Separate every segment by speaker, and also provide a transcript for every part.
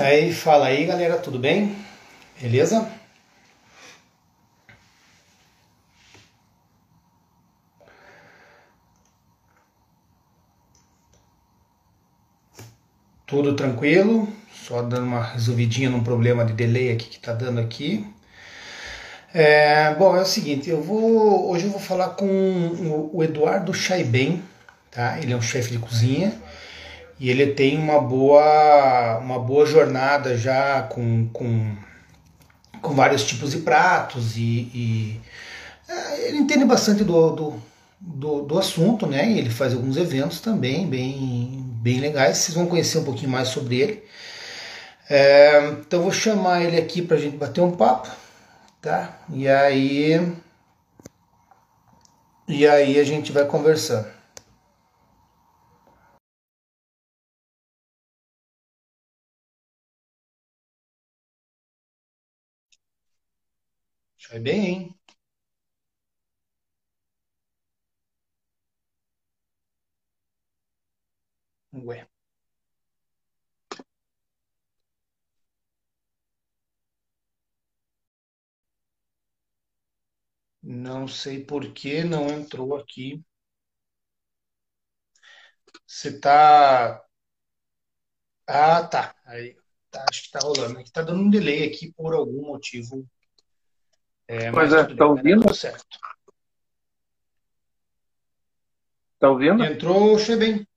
Speaker 1: Aí, fala aí, galera, tudo bem? Beleza? Tudo tranquilo, só dando uma resolvidinha num problema de delay aqui que tá dando aqui. É, bom, é o seguinte, eu vou hoje eu vou falar com o Eduardo Chaiben, tá? Ele é um chefe de cozinha e ele tem uma boa uma boa jornada já com, com, com vários tipos de pratos e, e é, ele entende bastante do, do, do, do assunto, né? E ele faz alguns eventos também bem bem legais. Vocês vão conhecer um pouquinho mais sobre ele. É, então vou chamar ele aqui para a gente bater um papo, tá? E aí e aí a gente vai conversando. Vai bem, hein? Ué. Não sei por que não entrou aqui. Você tá. Ah, tá. Aí, tá, acho que tá rolando. Aqui tá dando um delay aqui por algum motivo.
Speaker 2: É, mas é, tá ouvindo? Tá certo. Tá ouvindo?
Speaker 1: Entrou, bem.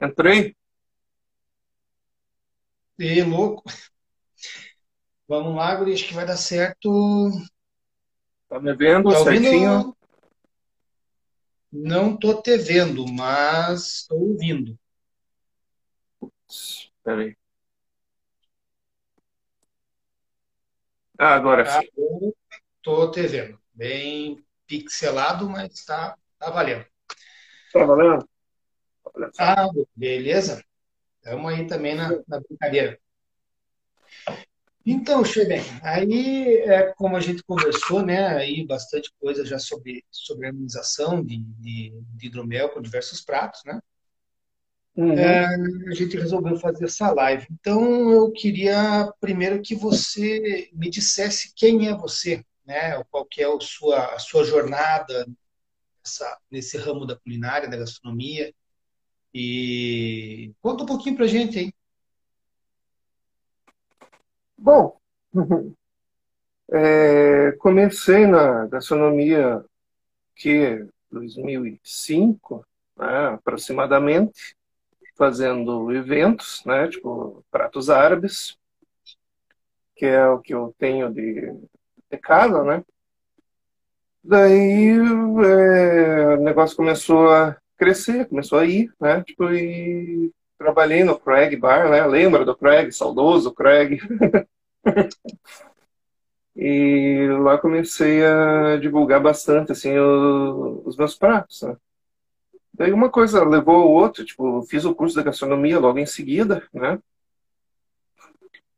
Speaker 2: Entrei?
Speaker 1: E louco. Vamos lá, Guri, acho que vai dar certo.
Speaker 2: Tá me vendo tá certinho?
Speaker 1: Não tô te vendo, mas tô ouvindo.
Speaker 2: Espera aí. Ah, agora sim.
Speaker 1: Tô te vendo. Bem pixelado, mas tá, tá valendo.
Speaker 2: Tá valendo?
Speaker 1: Ah, beleza. Estamos aí também na, na brincadeira. Então, Cheben, aí, é, como a gente conversou, né, aí bastante coisa já sobre, sobre a harmonização de, de, de hidromel com diversos pratos, né? Uhum. É, a gente resolveu fazer essa live. Então, eu queria primeiro que você me dissesse quem é você, né? Qual que é a sua, a sua jornada nessa, nesse ramo da culinária, da gastronomia, e conta um pouquinho pra gente aí.
Speaker 2: Bom, é, comecei na gastronomia que 2005, né, aproximadamente, fazendo eventos, né, tipo pratos árabes, que é o que eu tenho de casa, né. Daí é, o negócio começou a crescer, começou a ir, né? Tipo, e trabalhei no Craig Bar, né? Lembra do Craig, saudoso Craig. e lá comecei a divulgar bastante, assim, o, os meus pratos, né? Daí uma coisa levou ao outro, tipo, fiz o curso de gastronomia logo em seguida, né?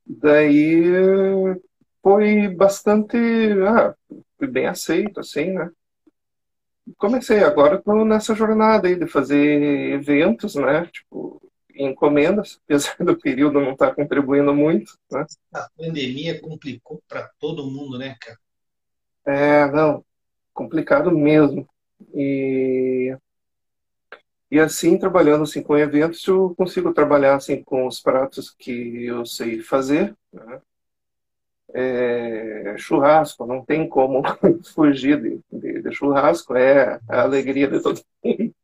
Speaker 2: Daí foi bastante, ah, fui bem aceito, assim, né? comecei agora estou nessa jornada aí de fazer eventos, né? Tipo, encomendas, apesar do período não estar tá contribuindo muito, né?
Speaker 1: A pandemia complicou para todo mundo, né, cara?
Speaker 2: É, não, complicado mesmo. E e assim, trabalhando assim com eventos, eu consigo trabalhar assim com os pratos que eu sei fazer, né? É, churrasco, não tem como fugir de, de, de, churrasco, é a alegria de todo mundo.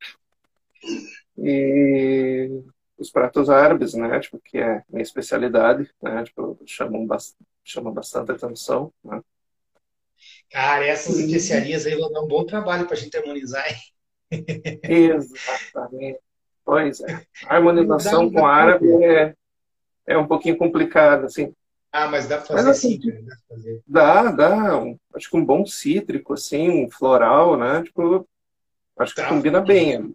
Speaker 2: E os pratos árabes, né, tipo, que é minha especialidade, né, tipo, chamam, chamam bastante atenção, né.
Speaker 1: Cara, essas especiarias aí vão dar um bom trabalho para a gente harmonizar, hein?
Speaker 2: Exatamente. Pois é. A harmonização com árabe é, é um pouquinho complicada, assim.
Speaker 1: Ah, mas dá para fazer mas, assim, cítrico,
Speaker 2: dá, fazer. dá, dá. Um, acho que um bom cítrico, assim, um floral, né? Tipo, acho que tá, combina bem.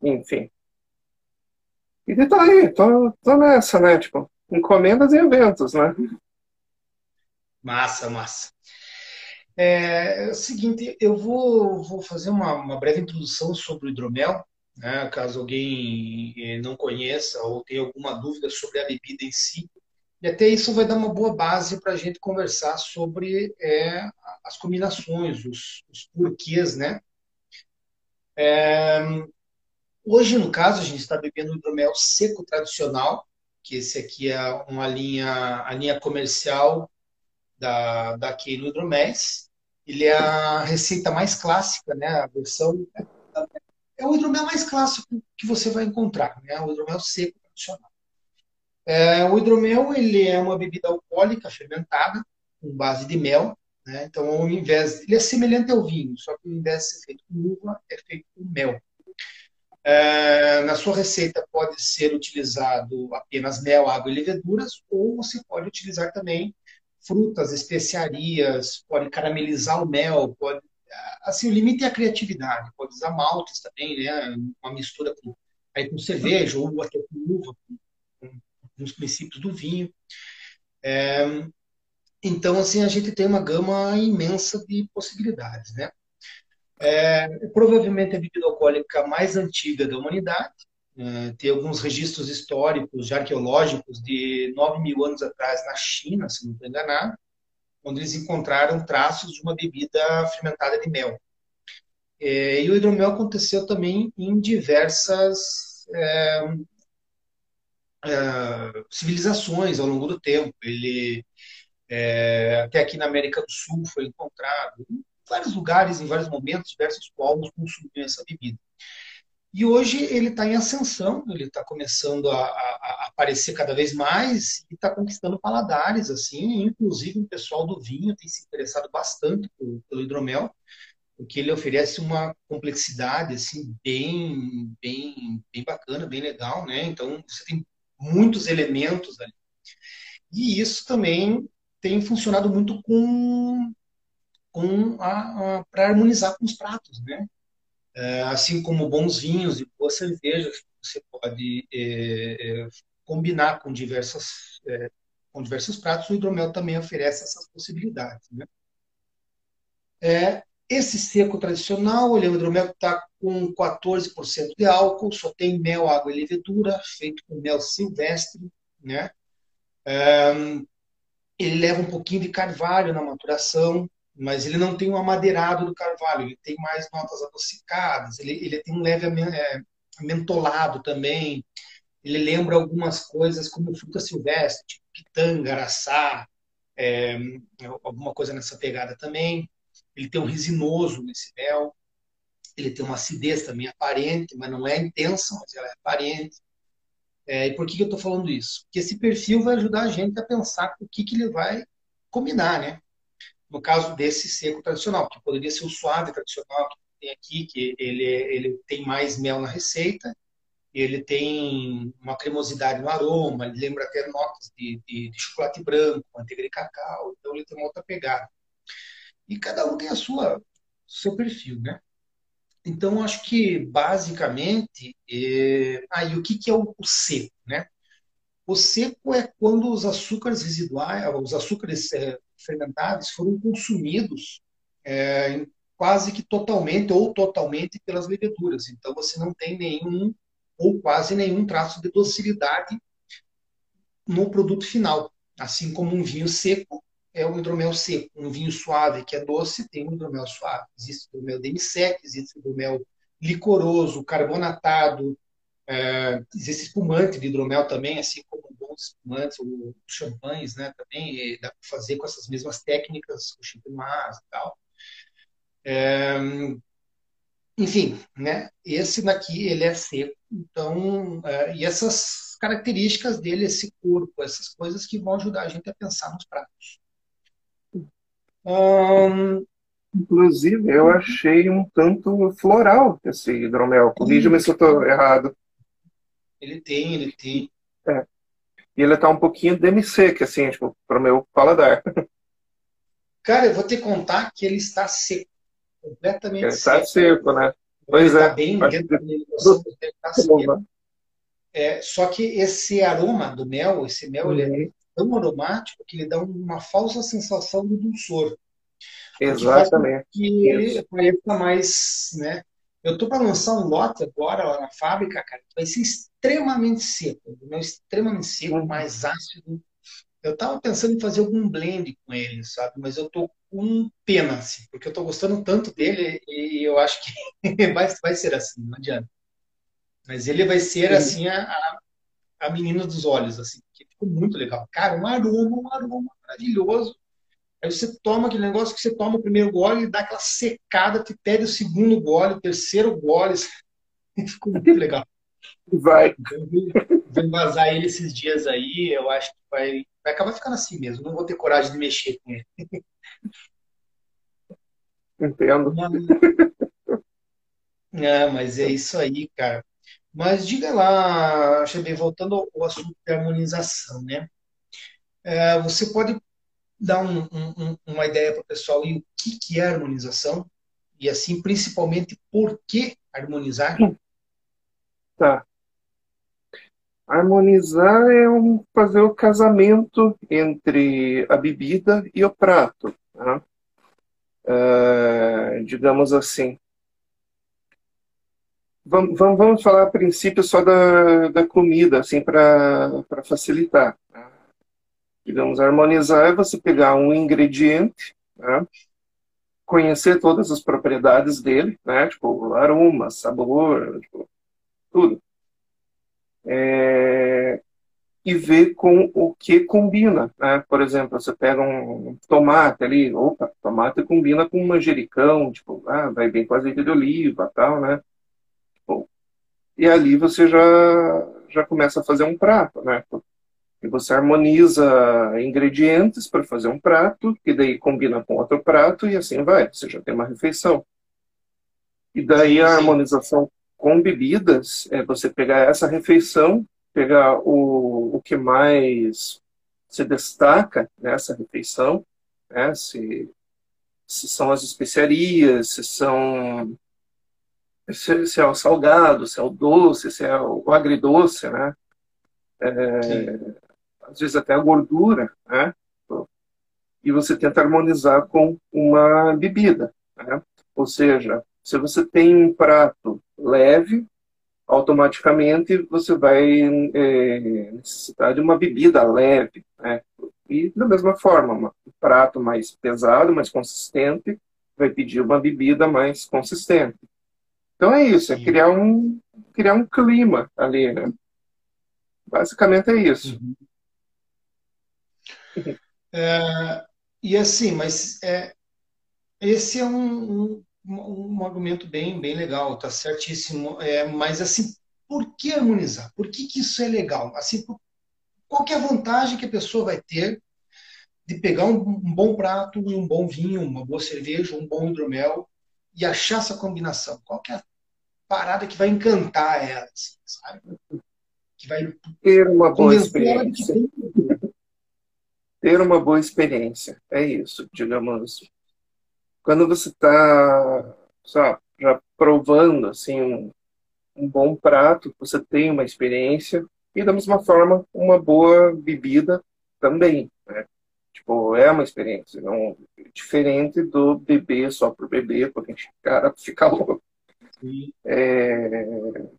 Speaker 2: Enfim. E tá aí, tô, tô nessa, né? Tipo, encomendas e eventos, né?
Speaker 1: Massa, massa. É, é, o seguinte, eu vou, vou fazer uma, uma breve introdução sobre o hidromel, né, caso alguém eh, não conheça ou tenha alguma dúvida sobre a bebida em si. E até isso vai dar uma boa base para a gente conversar sobre é, as combinações, os, os porquês, né? É, hoje, no caso, a gente está bebendo hidromel seco tradicional, que esse aqui é uma linha, a linha comercial da, da Keino Hidroméis. Ele é a receita mais clássica, né? A versão é o hidromel mais clássico que você vai encontrar, né? O hidromel seco tradicional. É, o hidromel ele é uma bebida alcoólica fermentada com base de mel, né? Então, ao invés ele é semelhante ao vinho, só que ao invés de ser feito com uva, é feito com mel. É, na sua receita pode ser utilizado apenas mel, água e leveduras, ou você pode utilizar também frutas, especiarias, pode caramelizar o mel, pode assim o limite é a criatividade, pode usar maltes também, né, uma mistura com aí com cerveja ou até com uva, com, com os princípios do vinho. É, então assim a gente tem uma gama imensa de possibilidades, né? É, provavelmente a bebida alcoólica mais antiga da humanidade. É, tem alguns registros históricos, arqueológicos, de 9 mil anos atrás na China, se não estou enganado, onde eles encontraram traços de uma bebida fermentada de mel. É, e o hidromel aconteceu também em diversas é, é, civilizações ao longo do tempo. Ele é, até aqui na América do Sul foi encontrado vários lugares, em vários momentos, diversos povos consumiam essa bebida. E hoje ele está em ascensão, ele está começando a, a, a, aparecer cada vez mais e está conquistando paladares, assim, inclusive o pessoal do vinho tem se interessado bastante pelo, pelo hidromel, porque ele oferece uma complexidade assim bem, bem, bem bacana, bem legal, né? Então você tem muitos elementos ali. E isso também tem funcionado muito com com para harmonizar com os pratos, né? É, assim como bons vinhos e boas cervejas, você pode é, é, combinar com diversas é, com diversos pratos. O hidromel também oferece essas possibilidades, né? É, esse seco tradicional, um hidromel está com 14% de álcool, só tem mel, água e levedura, feito com mel silvestre, né? É, ele leva um pouquinho de carvalho na maturação, mas ele não tem um amadeirado do carvalho, ele tem mais notas adocicadas, ele, ele tem um leve é, mentolado também, ele lembra algumas coisas como fruta silvestre, tipo pitanga, araçá, é, alguma coisa nessa pegada também. Ele tem um resinoso nesse mel, ele tem uma acidez também aparente, mas não é intensa, mas ela é aparente. É, e por que, que eu estou falando isso? Porque esse perfil vai ajudar a gente a pensar o que, que ele vai combinar, né? no caso desse seco tradicional, que poderia ser o suave tradicional que tem aqui, que ele, ele tem mais mel na receita, ele tem uma cremosidade no aroma, ele lembra até notas de, de, de chocolate branco, manteiga de cacau, então ele tem uma outra pegada. E cada um tem a sua seu perfil, né? Então, acho que, basicamente, é... ah, e o que, que é o, o seco, né? O seco é quando os açúcares residuais, os açúcares é, fermentáveis foram consumidos é, quase que totalmente ou totalmente pelas leveduras. Então você não tem nenhum ou quase nenhum traço de docilidade no produto final. Assim como um vinho seco é um hidromel seco. Um vinho suave que é doce tem um hidromel suave. Existe o hidromel demi-sec, existe o hidromel licoroso, carbonatado, é, existe espumante de hidromel também, assim como bons espumantes, ou champanhes, né, também dá para fazer com essas mesmas técnicas, o champenoise e tal. É, enfim, né, esse daqui, ele é seco, então, é, e essas características dele, esse corpo, essas coisas que vão ajudar a gente a pensar nos pratos.
Speaker 2: Hum, Inclusive, eu achei um tanto floral esse hidromel. Corrija-me se eu estou errado.
Speaker 1: Ele tem, ele tem.
Speaker 2: É. E ele tá um pouquinho demi-seco, assim, tipo, para o meu paladar.
Speaker 1: Cara, eu vou te contar que ele está seco. Completamente
Speaker 2: ele
Speaker 1: seco.
Speaker 2: Está seco, né? Pois
Speaker 1: ele
Speaker 2: é.
Speaker 1: Tá bem dentro negociação, ele tá seco. É, só que esse aroma do mel, esse mel, uhum. ele é uhum. Tão aromático que ele dá uma falsa sensação de dulçor.
Speaker 2: Exatamente.
Speaker 1: Que ele pareça mais, né? Eu tô para lançar um lote agora lá na fábrica, cara, vai ser extremamente seco, extremamente seco, uhum. mais ácido. Eu tava pensando em fazer algum blend com ele, sabe? Mas eu tô com pena, assim, porque eu tô gostando tanto dele e eu acho que vai, vai ser assim, não adianta. Mas ele vai ser, assim, a, a menina dos olhos, assim, ficou muito legal. Cara, um aroma, um aroma maravilhoso. Aí você toma aquele negócio que você toma o primeiro gole e dá aquela secada, te pede o segundo gole, o terceiro gole. Ficou muito legal.
Speaker 2: Vai.
Speaker 1: Vou vazar ele esses dias aí, eu acho que vai, vai acabar ficando assim mesmo. Não vou ter coragem de mexer com ele.
Speaker 2: Entendo.
Speaker 1: É, mas é isso aí, cara. Mas diga lá, Xavier, voltando ao assunto da harmonização, né? É, você pode dar um, um, uma ideia para o pessoal e o que, que é harmonização? E assim, principalmente, por que harmonizar?
Speaker 2: Tá. Harmonizar é um, fazer o casamento entre a bebida e o prato. Né? Digamos assim. Vamos, vamos falar a princípio só da, da comida, assim, para facilitar. Né? Digamos, harmonizar é você pegar um ingrediente, né? conhecer todas as propriedades dele, né? tipo aroma, sabor, tipo, tudo. É... E ver com o que combina. Né? Por exemplo, você pega um tomate ali, opa, tomate combina com manjericão, tipo, ah, vai bem com azeite de oliva, tal, né? E ali você já, já começa a fazer um prato, né? E você harmoniza ingredientes para fazer um prato, que daí combina com outro prato, e assim vai, você já tem uma refeição. E daí a harmonização com bebidas é você pegar essa refeição, pegar o, o que mais se destaca nessa refeição, né? se, se são as especiarias, se são se, se, é o salgado, se é o doce, se é o, o agridoce, né? É, às vezes até a gordura, né? E você tenta harmonizar com uma bebida, né? Ou seja, se você tem um prato leve, automaticamente você vai é, necessitar de uma bebida leve, né? E da mesma forma, um prato mais pesado, mais consistente, vai pedir uma bebida mais consistente. Então é isso, é criar um, criar um clima ali, né? Basicamente é isso. Uhum.
Speaker 1: É, e assim, mas é, esse é um, um, um, argumento bem, bem legal, tá certíssimo. É, mas assim, por que harmonizar? Por que, que isso é legal? Assim, por, qual é a vantagem que a pessoa vai ter de pegar um, um, bom prato e um bom vinho, uma boa cerveja, um bom hidromel e achar essa combinação? Qual é a parada que vai encantar ela, assim, sabe?
Speaker 2: Que vai ter uma boa experiência ter uma boa experiência. É isso, digamos. Quando você está já provando assim um, um, bom prato, você tem uma experiência e da mesma forma uma boa bebida também. Né? Tipo, é uma experiência, não diferente do beber só por beber, porque o cara fica louco. É,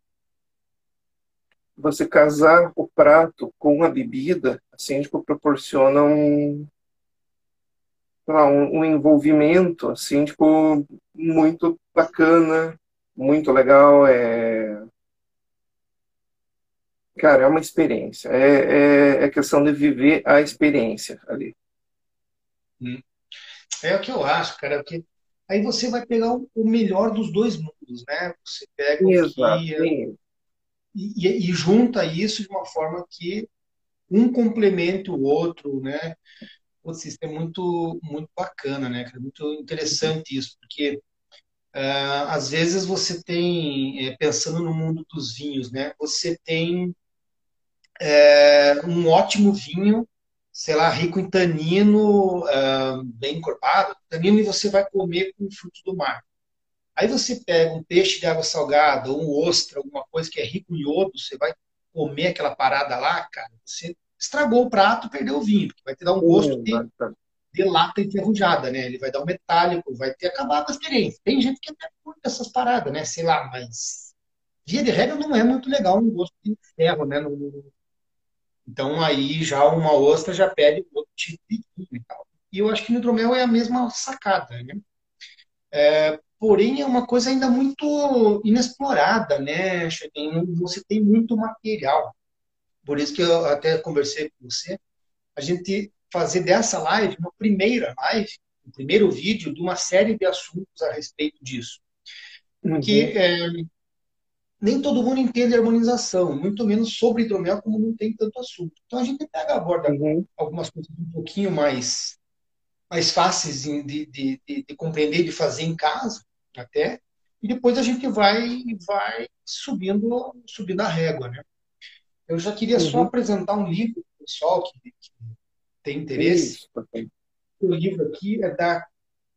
Speaker 2: você casar o prato com a bebida, assim, tipo, proporciona um, um, um envolvimento, assim, tipo, muito bacana, muito legal, é... Cara, é uma experiência. É, é, é questão de viver a experiência ali.
Speaker 1: Hum. É o que eu acho, cara, porque aí você vai pegar o melhor dos dois mundos, né? Você pega o que e, e, junta isso de uma forma que um complemente o outro, né? Putz, isso é muito, muito bacana, né? É muito interessante isso, porque uh, às vezes você tem, é, pensando no mundo dos vinhos, né? Você tem é, um ótimo vinho, sei lá, rico em tanino, uh, bem encorpado, tanino, e você vai comer com frutos do mar. Aí você pega um peixe de água salgada, ou um ostra, alguma coisa que é rico em iodo, você vai comer aquela parada lá, cara, você estragou o prato, perdeu o vinho, porque vai te dar um gosto de de lata enferrujada, né? Ele vai dar um metálico, vai ter acabado a experiência. Tem gente que até curte essas paradas, né? Sei lá, mas via de regra não é muito legal um gosto de ferro, né? Então aí já uma ostra já pede outro tipo de vinho e tal. E eu acho que no hidromel é a mesma sacada, né? É, porém é uma coisa ainda muito inexplorada, né? Você tem muito material. Por isso que eu até conversei com você, a gente fazer dessa live uma primeira live, um primeiro vídeo de uma série de assuntos a respeito disso. Uhum. é, nem todo mundo entende harmonização, muito menos sobre hidromel, como não tem tanto assunto. Então a gente pega, aborda uhum. algumas coisas um pouquinho mais, mais fáceis de, de, de, de compreender, de fazer em casa, até, e depois a gente vai, vai subindo, subindo a régua, né? Eu já queria uhum. só apresentar um livro pessoal que, que tem interesse. O livro aqui é da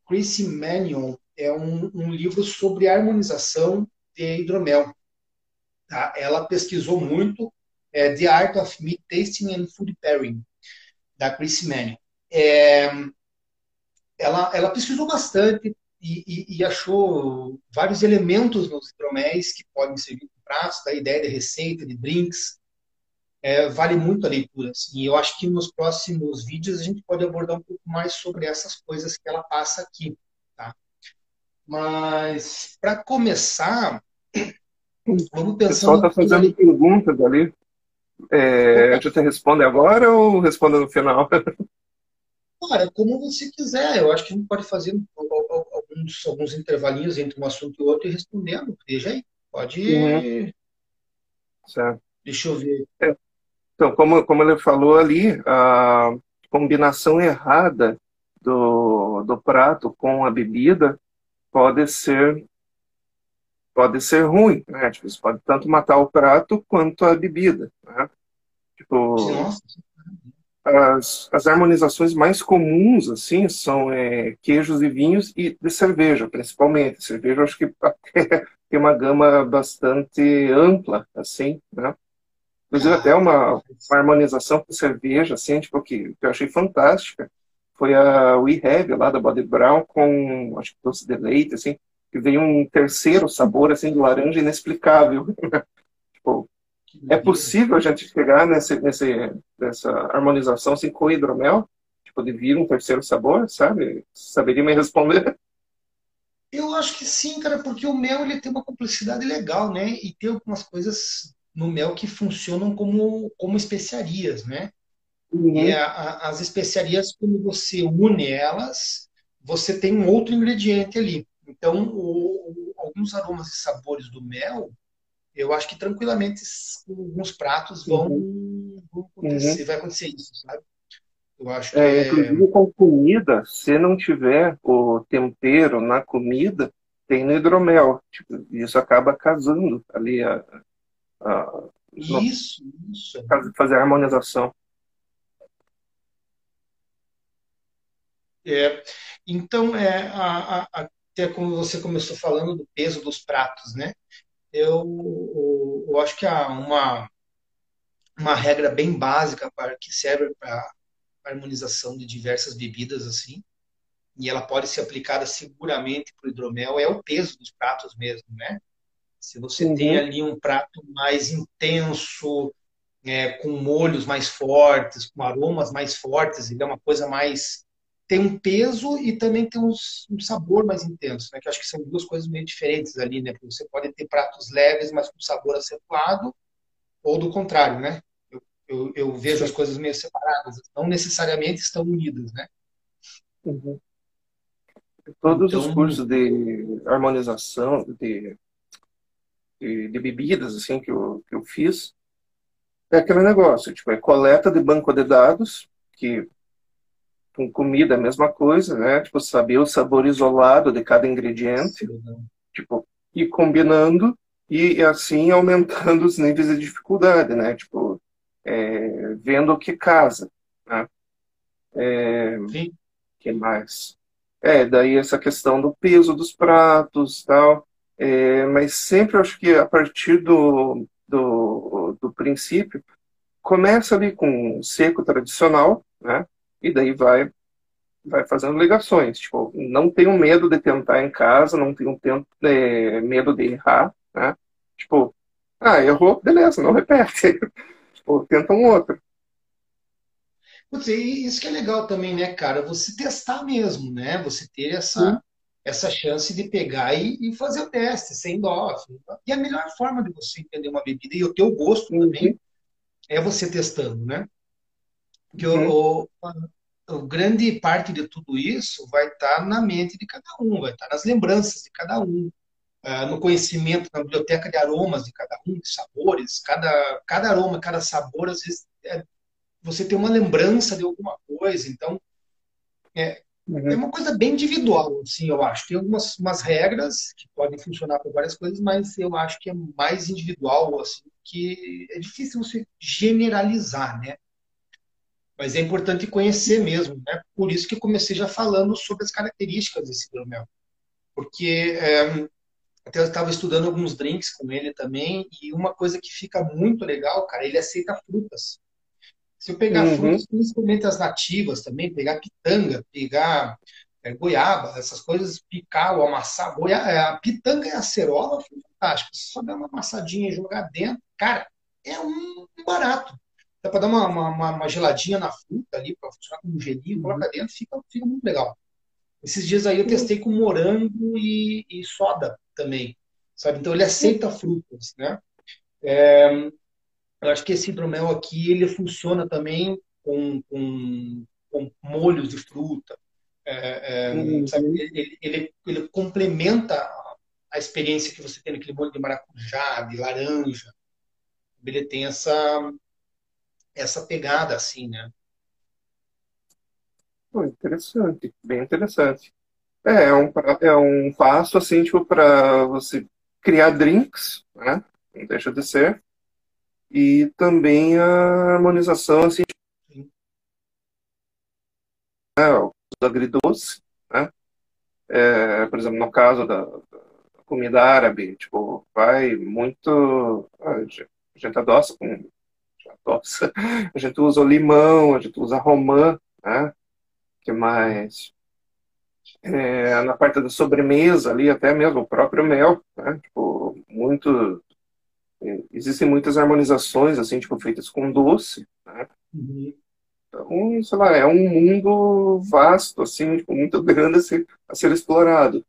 Speaker 1: Chrissy Mannion, é um, um livro sobre harmonização de hidromel. Tá? Ela pesquisou muito é, The Art of Meat Tasting and Food Pairing, da Chrissy Mannion. É, ela, ela pesquisou bastante e, e, e, achou vários elementos nos hidroméis que podem servir de pratos, da ideia de receita, de drinks, é, vale muito a leitura. Assim, e eu acho que nos próximos vídeos a gente pode abordar um pouco mais sobre essas coisas que ela passa aqui. Tá? Mas, para começar.
Speaker 2: O pessoal está fazendo ali... perguntas ali. É, a gente responde agora ou responde no final?
Speaker 1: Cara, como você quiser. Eu acho que a gente pode fazer alguns, alguns intervalinhos entre um assunto e outro e respondendo. Veja aí. Pode. Uhum.
Speaker 2: Certo.
Speaker 1: Deixa eu ver.
Speaker 2: É. Então, como, como ele falou ali, a combinação errada do, do prato com a bebida pode ser pode ser ruim, né? Tipo, isso pode tanto matar o prato quanto a bebida, né? Tipo, as, as harmonizações mais comuns, assim, são é, queijos e vinhos e de cerveja, principalmente. Cerveja, acho que tem uma gama bastante ampla, assim, né? Inclusive, até uma, uma harmonização com cerveja, assim, tipo, que, que eu achei fantástica. Foi a We Have, lá da Body Brown, com, acho que doce de leite, assim, que veio um terceiro sabor, assim, de laranja inexplicável. tipo, é possível a gente chegar nesse, nesse, nessa harmonização, assim, com hidromel? Tipo, de vir um terceiro sabor, sabe? Saberia me responder?
Speaker 1: Eu acho que sim, cara, porque o mel ele tem uma complexidade legal, né? E tem algumas coisas no mel que funcionam como, como especiarias, né? Uhum. E a, a, as especiarias, quando você une elas, você tem um outro ingrediente ali. Então, o, o, alguns aromas e sabores do mel, eu acho que tranquilamente alguns pratos vão, uhum. vão acontecer, uhum. vai acontecer isso, sabe?
Speaker 2: Eu acho é, é... Inclusive com comida, se não tiver o tempero na comida, tem no hidromel. Tipo, isso acaba casando ali a,
Speaker 1: Uh, isso, isso.
Speaker 2: Fazer a harmonização.
Speaker 1: É, então, é, a, a, até como você começou falando do peso dos pratos, né? Eu, eu, eu acho que há uma, uma regra bem básica para que serve para harmonização de diversas bebidas assim, e ela pode ser aplicada seguramente para o hidromel, é o peso dos pratos mesmo, né? Se você uhum. tem ali um prato mais intenso, é, com molhos mais fortes, com aromas mais fortes, ele é uma coisa mais. Tem um peso e também tem uns, um sabor mais intenso, né? Que acho que são duas coisas meio diferentes ali, né? Porque você pode ter pratos leves, mas com sabor acentuado, ou do contrário, né? Eu, eu, eu vejo Sim. as coisas meio separadas, não necessariamente estão unidas, né?
Speaker 2: Uhum. Todos então, os cursos de harmonização, de de, de bebidas assim que eu, que eu fiz, é aquele negócio, tipo, é coleta de banco de dados, que com comida a mesma coisa, né? Tipo, saber o sabor isolado de cada ingrediente, Sim. tipo, e combinando e assim aumentando os níveis de dificuldade, né? Tipo, é, vendo o que casa, né? É, Sim. que mais? É, daí essa questão do peso dos pratos, tal. É, mas sempre acho que a partir do, do, do princípio, começa ali com seco tradicional, né? E daí vai vai fazendo ligações. Tipo, não tenho medo de tentar em casa, não tenho é, medo de errar, né? Tipo, ah, errou, beleza, não repete. tipo, tenta um outro.
Speaker 1: Putz, isso que é legal também, né, cara? Você testar mesmo, né? Você ter essa, essa chance de pegar e, e, fazer o teste, sem dó. E a melhor forma de você entender uma bebida e o teu gosto uhum. também é você testando, né? Porque uhum. o, o, o, grande parte de tudo isso vai estar na mente de cada um, vai estar nas lembranças de cada um, uh, no conhecimento, na biblioteca de aromas de cada um, de sabores. Cada, cada aroma, cada sabor, às vezes, é, você tem uma lembrança de alguma coisa. Então, é, uhum. é uma coisa bem individual, assim, eu acho. Tem algumas umas regras que podem funcionar para várias coisas, mas eu acho que é mais individual, assim, que é difícil você generalizar, né? Mas é importante conhecer mesmo, né? Por isso que comecei já falando sobre as características desse hidromel. Porque é, até eu estava estudando alguns drinks com ele também, e uma coisa que fica muito legal, cara, ele aceita frutas. Se eu pegar uhum. frutas, principalmente as nativas também, pegar pitanga, pegar é, goiaba, essas coisas, picar ou amassar. Goiaba, é, a pitanga e a acerola foi fantástico. Só dar uma amassadinha e jogar dentro, cara, é um barato. Dá para dar uma, uma, uma, geladinha na fruta ali, para funcionar como gelinho, coloca dentro, fica, fica muito legal. Esses dias aí eu testei com morango e, e soda também, sabe? Então ele aceita frutas, né? É, eu acho que esse hidromel aqui, ele funciona também com, com, com molhos de fruta. É, é, uhum. ele, ele, ele, complementa a experiência que você tem naquele molho de maracujá, de laranja. Ele tem essa, essa pegada assim, né?
Speaker 2: interessante, bem interessante. É, é um, é um passo assim, tipo, para você criar drinks, né? Não deixa de ser. E também a harmonização, assim, né, o agridoce, né? É, por exemplo, no caso da, da, comida árabe, tipo, vai muito. A gente adoça com nossa, a gente usa o limão, a gente usa romã, né? que mais? É, na parte da sobremesa ali, até mesmo o próprio mel, né? Tipo, muito... Existem muitas harmonizações, assim, tipo, feitas com doce, né? Uhum. Então, sei lá, é um mundo vasto, assim, tipo, muito grande a ser, a ser explorado.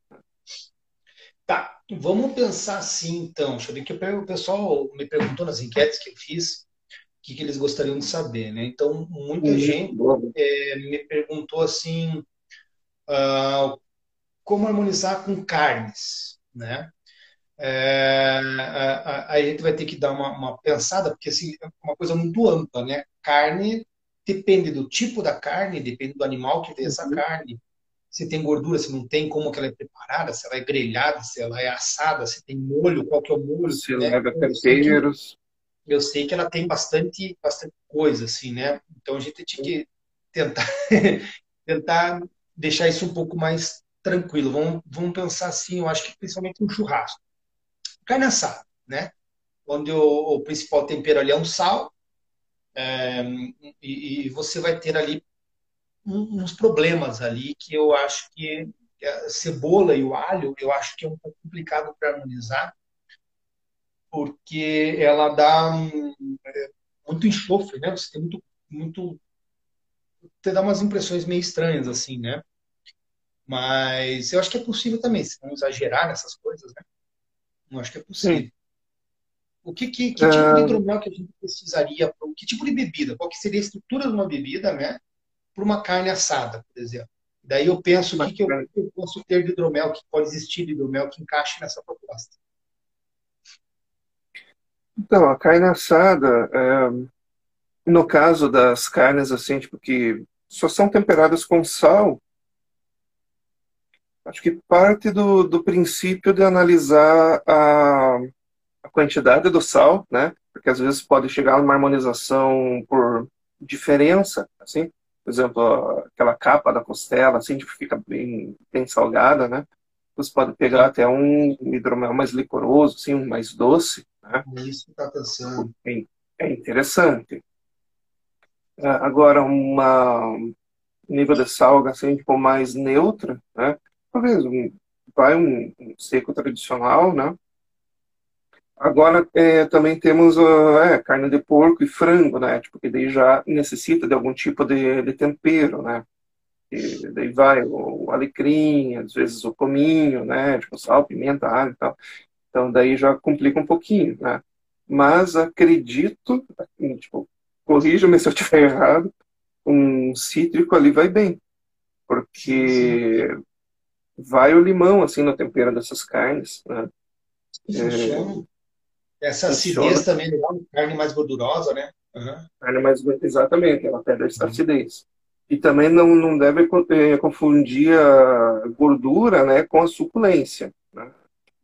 Speaker 1: Tá, vamos pensar assim, então. Deixa eu ver que o pessoal me perguntou nas enquetes que eu fiz que, que eles gostariam de saber, né? Então, muita uhum. gente é, me perguntou assim, uh, como harmonizar com carnes, né? É, a, a, gente vai ter que dar uma, uma, pensada, porque assim, é uma coisa muito ampla, né? Carne depende do tipo da carne, depende do animal que tem essa uhum. carne, se tem gordura, se não tem, como que ela é preparada, se ela é grelhada, se ela é assada, se tem molho, qual que é o molho.
Speaker 2: Se né? leva temperos
Speaker 1: eu sei que ela tem bastante, bastante coisa, assim, né? Então a gente tinha que tentar, tentar deixar isso um pouco mais tranquilo. Vamos, vamos pensar assim, eu acho que principalmente um churrasco. Carne assada, né? Onde o, o principal tempero ali é um sal, é, e, e, você vai ter ali uns problemas ali que eu acho que a cebola e o alho, eu acho que é um pouco complicado para harmonizar, porque ela dá um, é, muito enxofre, né? Você tem muito, muito, você dá umas impressões meio estranhas assim, né? Mas eu acho que é possível também, se não exagerar nessas coisas, né? Eu acho que é possível. Sim. O que, que, que tipo de ah. hidromel que a gente precisaria? Que tipo de bebida? Qual que seria a estrutura de uma bebida, né? Para uma carne assada, por exemplo. Daí eu penso o que, que eu, eu posso ter de hidromel, que pode existir de hidromel que encaixe nessa proposta.
Speaker 2: Então, a carne assada, é, no caso das carnes assim, tipo, que só são temperadas com sal, acho que parte do, do princípio de analisar a, a quantidade do sal, né? Porque às vezes pode chegar a uma harmonização por diferença, assim. Por exemplo, aquela capa da costela, assim, tipo, fica bem, bem salgada, né? Você pode pegar até um hidromel mais licoroso, assim, mais doce, né?
Speaker 1: Isso está pensando.
Speaker 2: É, é interessante. É, agora, uma, nível de sal assim, tipo, mais neutra, né? Talvez um, vai um, um seco tradicional, né? Agora é, também temos uh, é, carne de porco e frango, né? Tipo, que daí já necessita de algum tipo de, de tempero, né? E daí vai o, o, alecrim, às vezes o cominho, né? Tipo, sal, pimenta, alho e tal. Então daí já complica um pouquinho, né? Mas acredito, tipo, corrija-me se eu estiver errado, um cítrico ali vai bem. Porque Sim. vai o limão, assim, no tempero dessas carnes, né?
Speaker 1: É, essa acidez funciona. também legal, carne mais gordurosa, né?
Speaker 2: Uhum. Carne mais exatamente, ela perde essa acidez. E também não, não deve é, confundir a gordura né, com a suculência.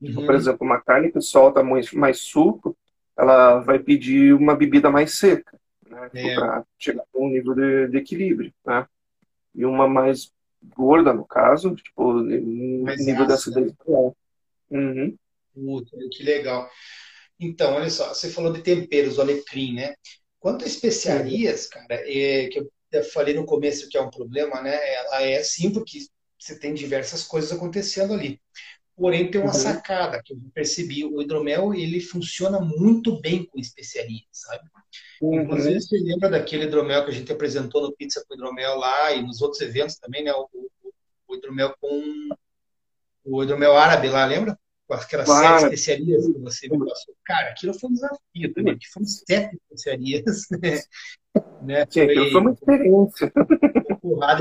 Speaker 2: Né? Tipo, uhum. por exemplo, uma carne que solta mais, mais suco, ela vai pedir uma bebida mais seca, né? Tipo, é. para chegar a um nível de, de, equilíbrio. Né? E uma mais gorda, no caso, tipo, mais nível de acidez.
Speaker 1: Uhum. que legal. Então, olha só, você falou de temperos, o alecrim, né? Quanto a especiarias, cara, é, que eu falei no começo que é um problema, né? Ela é sim, porque você tem diversas coisas acontecendo ali. Porém, tem uma uhum. sacada que eu percebi. O hidromel, ele funciona muito bem com especiarias, sabe? Uhum. Inclusive, você lembra daquele hidromel que a gente apresentou no Pizza com Hidromel lá e nos outros eventos também, né? O, o, o hidromel com... O hidromel árabe lá, lembra? com aquelas claro. sete especiarias que você me passou. Cara, aquilo foi um desafio também, que foram sete especiarias, né?
Speaker 2: Né? Sim, foi, foi uma experiência.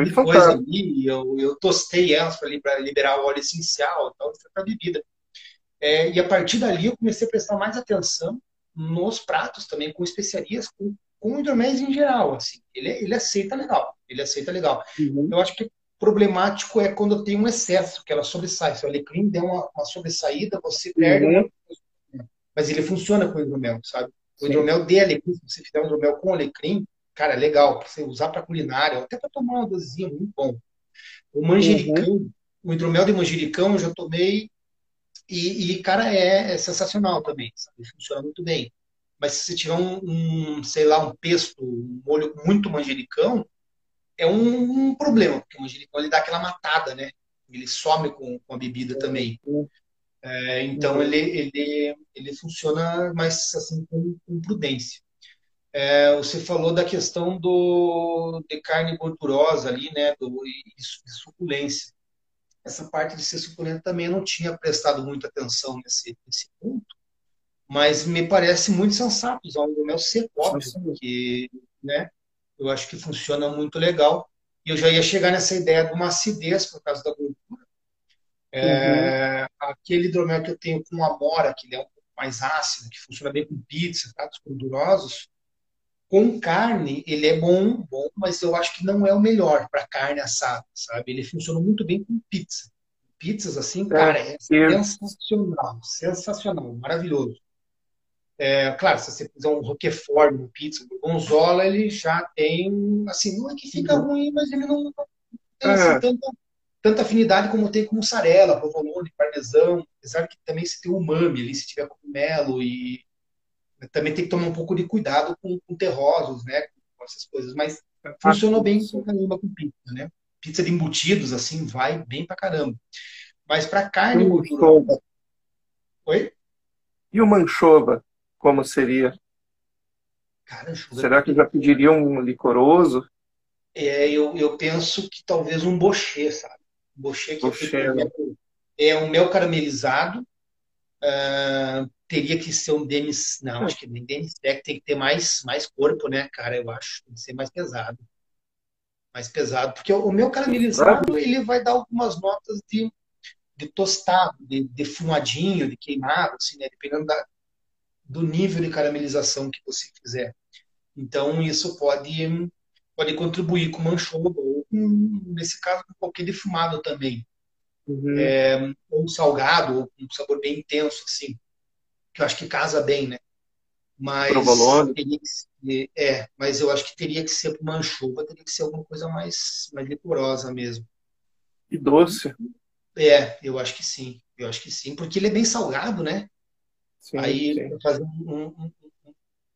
Speaker 1: De coisa ali, eu, eu tostei elas para liberar o óleo essencial, foi para bebida. É, e a partir dali eu comecei a prestar mais atenção nos pratos também, com especiarias, com, com hidroméis em geral, assim. Ele, ele aceita legal, ele aceita legal. Uhum. Eu acho que problemático é quando tem um excesso, que ela sobressai. Se o alecrim der uma, uma sobressaída, você perde. Uhum. Mas ele funciona com o hidromel, sabe? O Sim. hidromel de alecrim, se você fizer um hidromel com alecrim, cara, é legal, para você usar para culinária, até para tomar uma dosezinha, muito bom. O manjericão, uhum. o hidromel de manjericão eu já tomei e, e cara, é, é, sensacional também, sabe? Funciona muito bem. Mas se você tiver um, um, sei lá, um pesto, um molho muito manjericão, é um, um problema, porque o manjericão ele dá aquela matada, né? Ele some com, com a bebida também. É, então uhum. ele, ele, ele funciona mais assim com, com prudência. É, você falou da questão do, de carne gordurosa ali, né? Do, de suculência. Essa parte de ser suculenta também eu não tinha prestado muita atenção nesse, nesse ponto, mas me parece muito sensato usar um mel seco, óbvio, porque né, eu acho que funciona muito legal. E eu já ia chegar nessa ideia de uma acidez por causa da gordura. É, uhum. Aquele hidromel que eu tenho com amora, que ele é um pouco mais ácido, que funciona bem com pizza, pratos gordurosos, com carne ele é bom, bom, mas eu acho que não é o melhor para carne assada, sabe? Ele funciona muito bem com pizza. Pizzas assim, cara, é, é sensacional, sensacional, maravilhoso. É, claro, se você fizer um Roquefort no pizza, o Gonzola, ele já tem, assim, não é que fica uhum. ruim, mas ele não, tem assim, é. tanta, tanta, afinidade como tem com mussarela, provolone, parmesão, apesar que também se tem umami ali, se tiver cogumelo e também tem que tomar um pouco de cuidado com, com terrosos, né, com essas coisas, mas ah, funcionou bem com caramba com pizza, né? Pizza de embutidos, assim, vai bem pra caramba. Mas para carne gordurosa...
Speaker 2: Oi? E o manchova? como seria?
Speaker 1: Cara,
Speaker 2: Será que já pediria um licoroso?
Speaker 1: É, eu, eu penso que talvez um bochê, sabe? Bochê que é, é um mel caramelizado. Uh, teria que ser um demis. Não, acho que nem demisec tem que ter mais, mais corpo, né, cara? Eu acho. Tem que ser mais pesado. Mais pesado. Porque o, mel caramelizado ele vai dar algumas notas de, de tostado, de, de fumadinho, de queimado, assim, né? Dependendo da, do nível de caramelização que você fizer. Então, isso pode, pode contribuir com manchova, ou com, nesse caso, com qualquer defumado também. Uhum. É, ou salgado, ou com um sabor bem intenso, assim. Que eu acho que casa bem, né? Mas ser, é, mas eu acho que teria que ser para manchova, teria que ser alguma coisa mais, mais licorosa mesmo.
Speaker 2: E doce?
Speaker 1: É, eu acho que sim. Eu acho que sim, porque ele é bem salgado, né? Sim, Aí, sim. fazer um, um,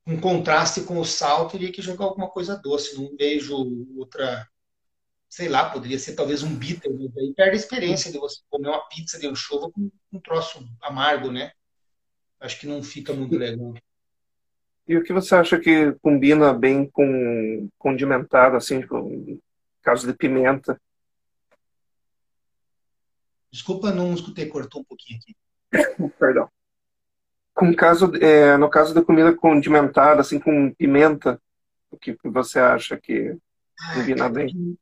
Speaker 1: um, contraste com o sal, teria que jogar alguma coisa doce. Não vejo outra sei lá, poderia ser talvez um bitter, mas aí perde a experiência de você comer uma pizza de anchova com um troço amargo, né? Acho que não fica muito legal.
Speaker 2: E o que você acha que combina bem com condimentado, assim, tipo, caso de pimenta?
Speaker 1: Desculpa, não escutei, cortou um pouquinho aqui.
Speaker 2: Perdão. Com caso, é, no caso da comida condimentada, assim, com pimenta, o que você acha que combina ah, bem?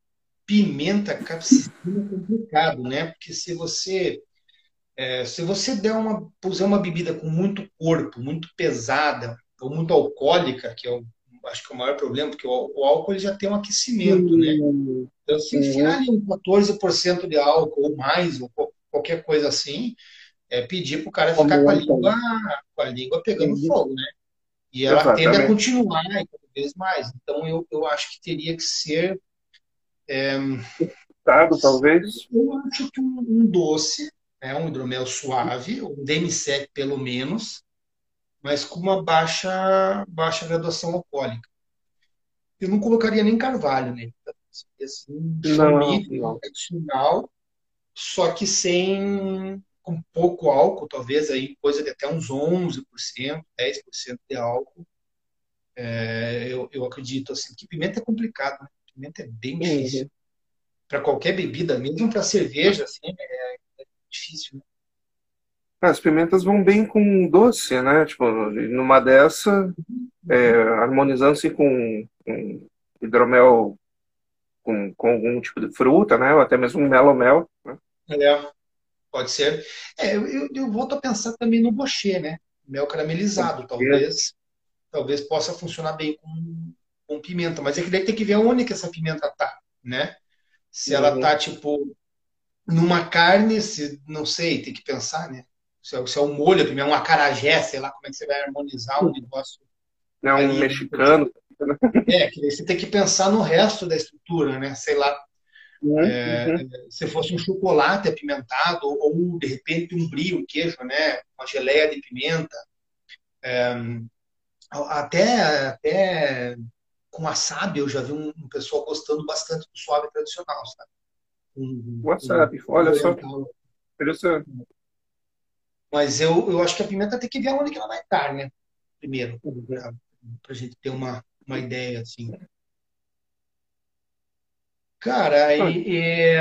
Speaker 1: Pimenta capsicina é complicado, né? Porque se você é, se você der uma puser uma bebida com muito corpo, muito pesada, ou muito alcoólica, que é o, acho que é o maior problema, porque o, o álcool já tem um aquecimento, né? Então, se enfiar ali um 14% de álcool ou mais, ou qualquer coisa assim, é pedir para o cara ficar com a, língua, com a língua pegando uhum. fogo, né? E ela Exatamente. tende a continuar cada vez mais. Então, eu, eu acho que teria que ser. É,
Speaker 2: talvez?
Speaker 1: Eu acho que um, um doce, né, um hidromel suave, um demi-sec pelo menos, mas com uma baixa, baixa graduação alcoólica. Eu não colocaria nem carvalho, né? Assim, um tradicional, só que sem com pouco álcool, talvez aí coisa de até uns 11%, 10% de álcool. É, eu, eu acredito assim que pimenta é complicado, né? Pimenta é bem difícil. Uhum. Para qualquer bebida, mesmo para cerveja, assim, é, é difícil. Né?
Speaker 2: As pimentas vão bem com doce, né? Tipo, numa dessa, é, harmonizando-se com, com, hidromel com, com algum tipo de fruta, né? Ou até mesmo um melomel. Né?
Speaker 1: É, pode ser. É, eu, eu, volto a pensar também no bochê, né? Mel caramelizado, talvez, talvez possa funcionar bem com, com pimenta. Mas é que daí tem que ver onde que essa pimenta tá, né? Se ela uhum. tá, tipo, numa carne, se, não sei, tem que pensar, né? se é, se é um molho, é um acarajé, sei lá como é que você vai harmonizar um negócio.
Speaker 2: Não, um mexicano.
Speaker 1: É, que você tem que pensar no resto da estrutura, né? Sei lá. Uhum, é, uhum. Se fosse um chocolate apimentado, ou, ou, de repente um brie, um queijo, né? Uma geleia de pimenta. É, até, até com wasabi eu já vi um, um, pessoal gostando bastante do suave tradicional, sabe?
Speaker 2: Um, wasabi, um, olha só. Interessante.
Speaker 1: Mas eu, eu acho que a pimenta tem que ver onde que ela vai estar, né? Primeiro, para a gente ter uma, uma ideia, assim. Cara, aí e,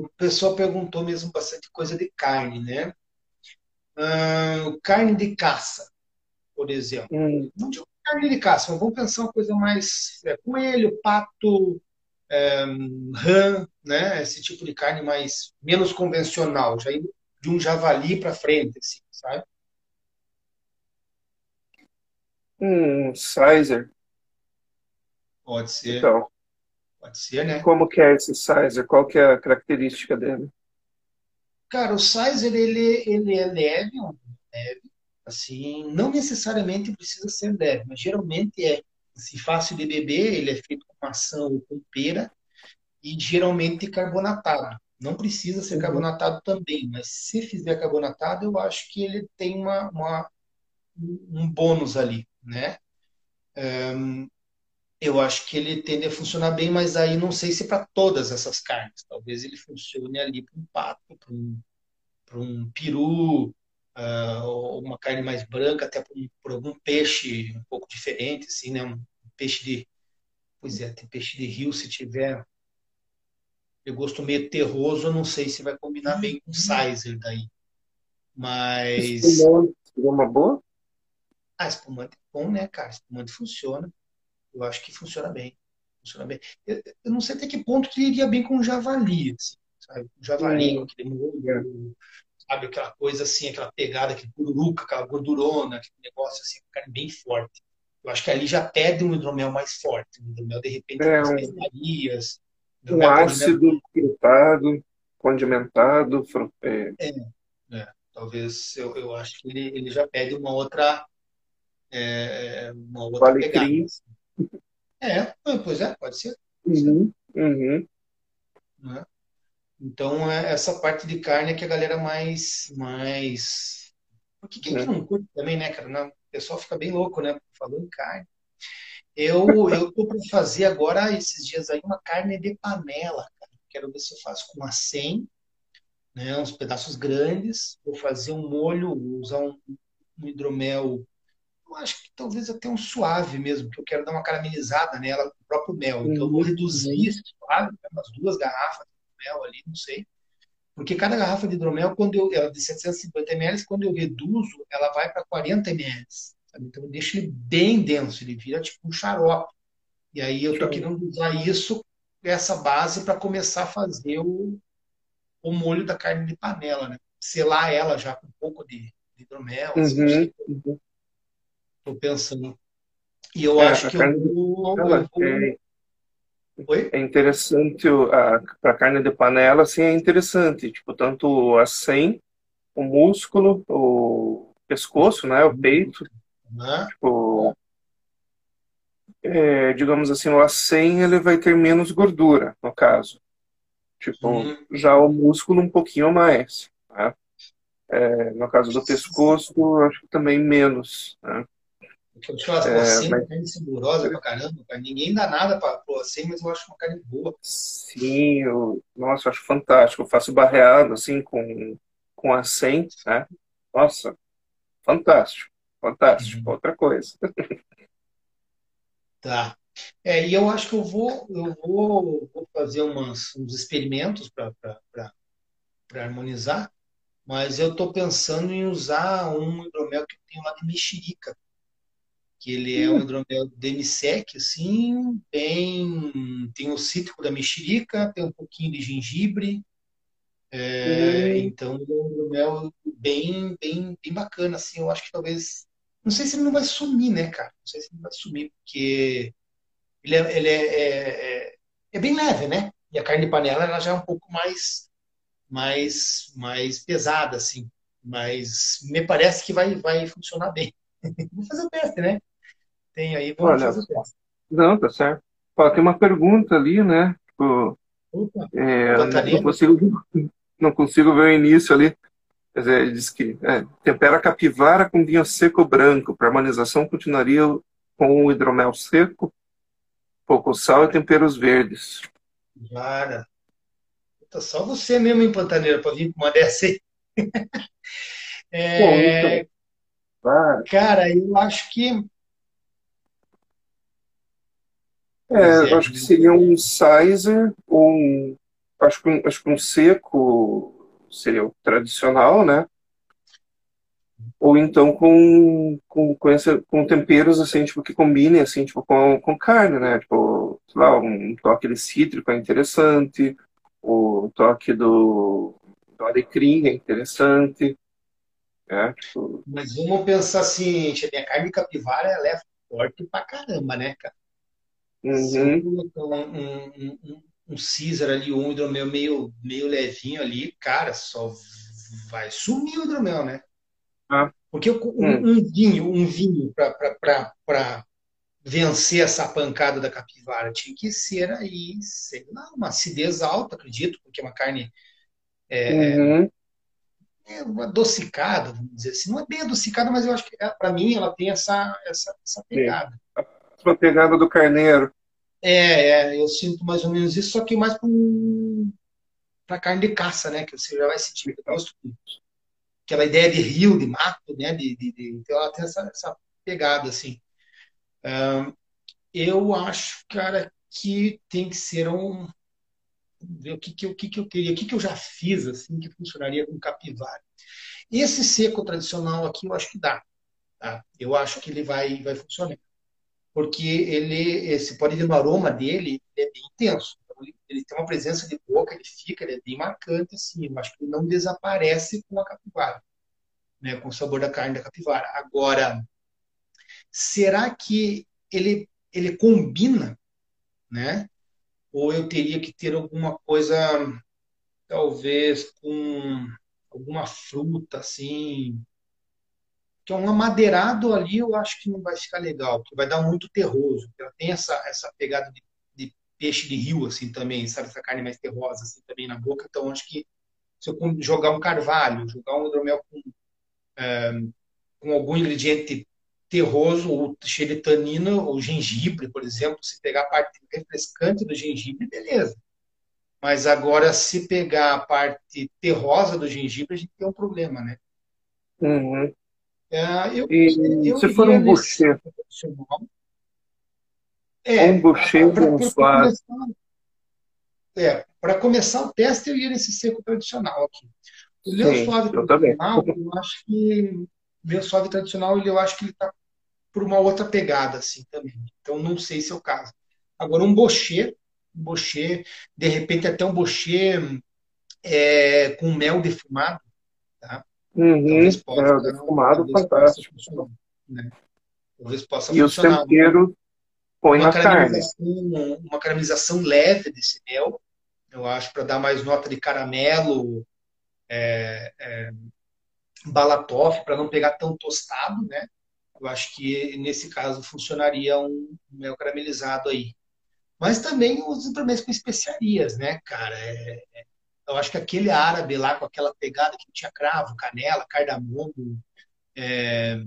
Speaker 1: o pessoal perguntou mesmo bastante coisa de carne, né? Uh, carne de caça, por exemplo. Hum. Não digo carne de caça, mas vamos pensar uma coisa mais é, coelho, pato, é, rã, né? Esse tipo de carne mais menos convencional, já de um javali para frente, assim, sabe?
Speaker 2: Um sizer.
Speaker 1: Pode ser. Então, Pode ser, né?
Speaker 2: Como que é esse sizer? Qual que é a característica dele?
Speaker 1: Cara, o sizer ele, ele é leve, leve, assim, não necessariamente precisa ser leve, mas geralmente é assim, fácil de beber, ele é feito com maçã ou com pera e geralmente carbonatado. Não precisa ser uhum. carbonatado também, mas se fizer carbonatado, eu acho que ele tem uma, uma um bônus ali, né? Um, eu acho que ele tende a funcionar bem, mas aí não sei se para todas essas carnes. Talvez ele funcione ali para um pato, para um, um peru, uh, uma carne mais branca, até para um, algum peixe um pouco diferente, assim, né? Um peixe de. Pois é, tem peixe de rio, se tiver de gosto meio terroso, eu não sei se vai combinar bem com o Sizer daí. Mas.
Speaker 2: Espumante, uma boa?
Speaker 1: Ah, espumante é bom, né, cara? Espumante funciona. Eu acho que funciona bem. Funciona bem. Eu, eu não sei até que ponto que iria bem com o javali, assim, sabe? O javali, com aquele molho, sabe? Aquela coisa assim, aquela pegada, aquele pururuca, aquela gordurona, aquele negócio assim, carne bem forte. Eu acho que ali já pede um hidromel mais forte. Um hidromel, de repente, é, com especiarias,
Speaker 2: um ácido frutado, condimentado.
Speaker 1: É. É, é, talvez eu, eu acho que ele, ele já pede uma outra, é, uma outra pegada. É, pois é, pode ser. Pode
Speaker 2: uhum, ser. Uhum.
Speaker 1: Né? Então, é essa parte de carne é que a galera mais. mais... Porque quem é. que não curte também, né, cara? O pessoal fica bem louco, né? Falando em carne. Eu eu tô para fazer agora esses dias aí uma carne de panela, cara. quero ver se eu faço com a 100, né, uns pedaços grandes. Vou fazer um molho, usar um, um hidromel eu acho que talvez até um suave mesmo, que eu quero dar uma caramelizada nela com o próprio mel. Então eu vou uhum. reduzir isso suave, umas duas garrafas de mel ali, não sei. Porque cada garrafa de hidromel, quando eu, ela é de 750 ml, quando eu reduzo, ela vai para 40 ml. Sabe? Então eu deixo ele bem denso, ele vira tipo um xarope. E aí eu estou querendo usar isso, essa base, para começar a fazer o, o molho da carne de panela, né? Selar ela já com um pouco de, de hidromel. Assim,
Speaker 2: uhum, uhum.
Speaker 1: Estou pensando. E eu é, acho que eu vou. Eu vou... É,
Speaker 2: Oi? é interessante, para carne de panela, assim, é interessante. Tipo, tanto a 100, o músculo, o pescoço, né, o peito. Uhum. Tipo, é, digamos assim, o A100 ele vai ter menos gordura, no caso. Tipo, uhum. já o músculo um pouquinho mais. Né? É, no caso do pescoço, acho que também menos. Né?
Speaker 1: Porque eu acho é, assim, mas... carne segurosa pra caramba, cara. Ninguém dá nada pra, assim, mas eu acho uma carne boa.
Speaker 2: Sim, eu, nossa, eu acho fantástico. Eu faço barreado, assim, com, com acém, né? Nossa, fantástico, fantástico. Uhum. Outra coisa.
Speaker 1: Tá. É, e eu acho que eu vou, eu vou, vou fazer umas, uns experimentos para harmonizar, mas eu estou pensando em usar um hidromel que eu tenho lá de mexerica que ele é um hidromel demisec, assim, bem, tem o cítrico da mexerica, tem um pouquinho de gengibre, é, então é um hidromel bem, bem, bem bacana, assim, eu acho que talvez, não sei se ele não vai sumir, né, cara, não sei se ele vai sumir, porque ele é, ele é, é, é, é bem leve, né, e a carne de panela, ela já é um pouco mais, mais, mais pesada, assim, mas me parece que vai, vai funcionar bem. Vou fazer o teste, né? Tem aí, vamos Olha, fazer o teste.
Speaker 2: Não, tá certo. Ó, tem uma pergunta ali, né? Tipo, Opa, é, não, consigo, não consigo ver o início ali. Quer dizer, diz que é, tempera capivara com vinho seco branco. Para harmonização, continuaria com o hidromel seco, pouco sal e temperos verdes.
Speaker 1: Cara, tá só você mesmo em Pantaneira para vir com uma dessa aí. é, Bom, então, Cara, eu acho que.
Speaker 2: É, eu acho que seria um sizer ou um. Acho que um, acho que um seco seria o tradicional, né? Ou então com, com, com, esse, com temperos assim, tipo, que combinem assim, tipo, com, com carne, né? Tipo, sei lá, um toque de cítrico é interessante, o toque do, do alecrim é interessante. É, tipo...
Speaker 1: Mas vamos pensar assim, a carne de capivara ela é forte pra caramba, né, cara? Uhum. Um, um, um, um Caesar ali, um hidromel meio, meio levinho ali, cara, só vai sumir o hidromel, né? Ah. Porque um, hum. um vinho, um vinho para vencer essa pancada da capivara tinha que ser aí, sei lá, uma acidez alta, acredito, porque é uma carne é, uhum é adocicada, vamos dizer assim. Não é bem adocicada, mas eu acho que, para mim, ela tem essa, essa, essa pegada.
Speaker 2: A pegada do carneiro.
Speaker 1: É, é, eu sinto mais ou menos isso, só que mais para carne de caça, né? Que você já vai sentir. Aquela ideia de rio, de mato, né? De, de, de então ela tem essa, essa pegada, assim. Um, eu acho, cara, que tem que ser um, ver o que, que, o que, que eu queria, o que, que eu já fiz assim que funcionaria com capivara. Esse seco tradicional aqui eu acho que dá. Tá? Eu acho que ele vai, vai funcionar. Porque ele, esse pode no aroma dele, é bem intenso. Então, ele, tem uma presença de boca, ele fica, ele é bem marcante assim. Que ele não desaparece com a capivara, né? com o sabor da carne da capivara. Agora, será que ele, ele combina né? ou eu teria que ter alguma coisa, talvez com alguma fruta, assim, que é um amadeirado ali, eu acho que não vai ficar legal, porque vai dar muito terroso. Ela tem essa, essa pegada de, de, peixe de rio, assim, também, sabe? Essa carne mais terrosa, assim, também na boca. Então, acho que se eu jogar um carvalho, jogar um hidromel com, é, com algum ingrediente terroso ou cheio de tanina, ou gengibre, por exemplo, se pegar a parte refrescante do gengibre, beleza. Mas agora, se pegar a parte terrosa do gengibre, a gente tem um problema, né?
Speaker 2: Uhum.
Speaker 1: É, eu,
Speaker 2: e eu se for um boucher,
Speaker 1: é,
Speaker 2: um boucher
Speaker 1: para é, para começar o teste, eu ia nesse seco tradicional aqui. O meu
Speaker 2: Sim,
Speaker 1: suave
Speaker 2: eu
Speaker 1: tradicional, eu acho que meu suave tradicional, eu acho que ele está por uma outra pegada assim também. Então não sei se é o caso. Agora um bochê, um bochê, de repente até um bochê é, com mel defumado?
Speaker 2: Uhum, possa, mel defumado, fantástico.
Speaker 1: Possa né? Talvez possa
Speaker 2: e
Speaker 1: funcionar.
Speaker 2: E o tempero põe
Speaker 1: uma
Speaker 2: na carne.
Speaker 1: Uma caramelização leve desse mel, eu acho, para dar mais nota de caramelo, é, é, balatoff, para não pegar tão tostado, né? Eu acho que nesse caso funcionaria um mel caramelizado aí. Mas também os suplementos com especiarias, né, cara? É, é, eu acho que aquele árabe lá com aquela pegada que tinha cravo, canela, cardamomo, é,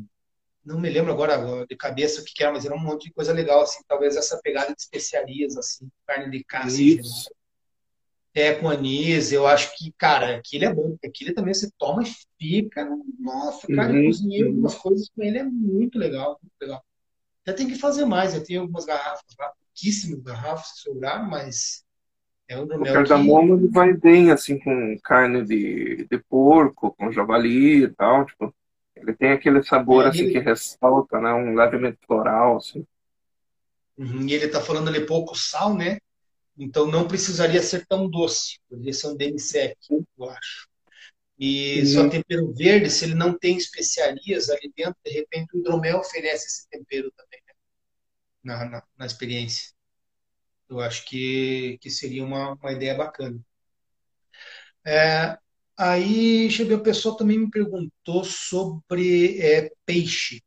Speaker 1: não me lembro agora de cabeça o que era, mas era um monte de coisa legal, assim, talvez essa pegada de especiarias, assim, carne de caça.
Speaker 2: Isso.
Speaker 1: É, com anis, eu acho que, cara, aquilo é bom, aquilo também você toma e fica, nossa, cara,
Speaker 2: uhum,
Speaker 1: cozinhei
Speaker 2: uhum.
Speaker 1: algumas coisas com ele, é muito legal, muito legal. Até tem que fazer mais, eu tenho algumas garrafas lá, pouquíssimas garrafas que sobraram, mas é um
Speaker 2: O cardamomo que... ele vai bem, assim, com carne de, de porco, com javali e tal, tipo, ele tem aquele sabor, é, assim, ele... que ressalta, né, um levemente floral, assim.
Speaker 1: Uhum, e ele tá falando ali pouco sal, né? Então não precisaria ser tão doce, poderia ser um demi-sec, eu acho. E uhum. só tempero verde, se ele não tem especiarias ali dentro, de repente o hidromel oferece esse tempero também, né? na, na, na, experiência. Eu acho que, que seria uma, uma ideia bacana. É, aí, deixa eu ver, o pessoal também me perguntou sobre é, peixe.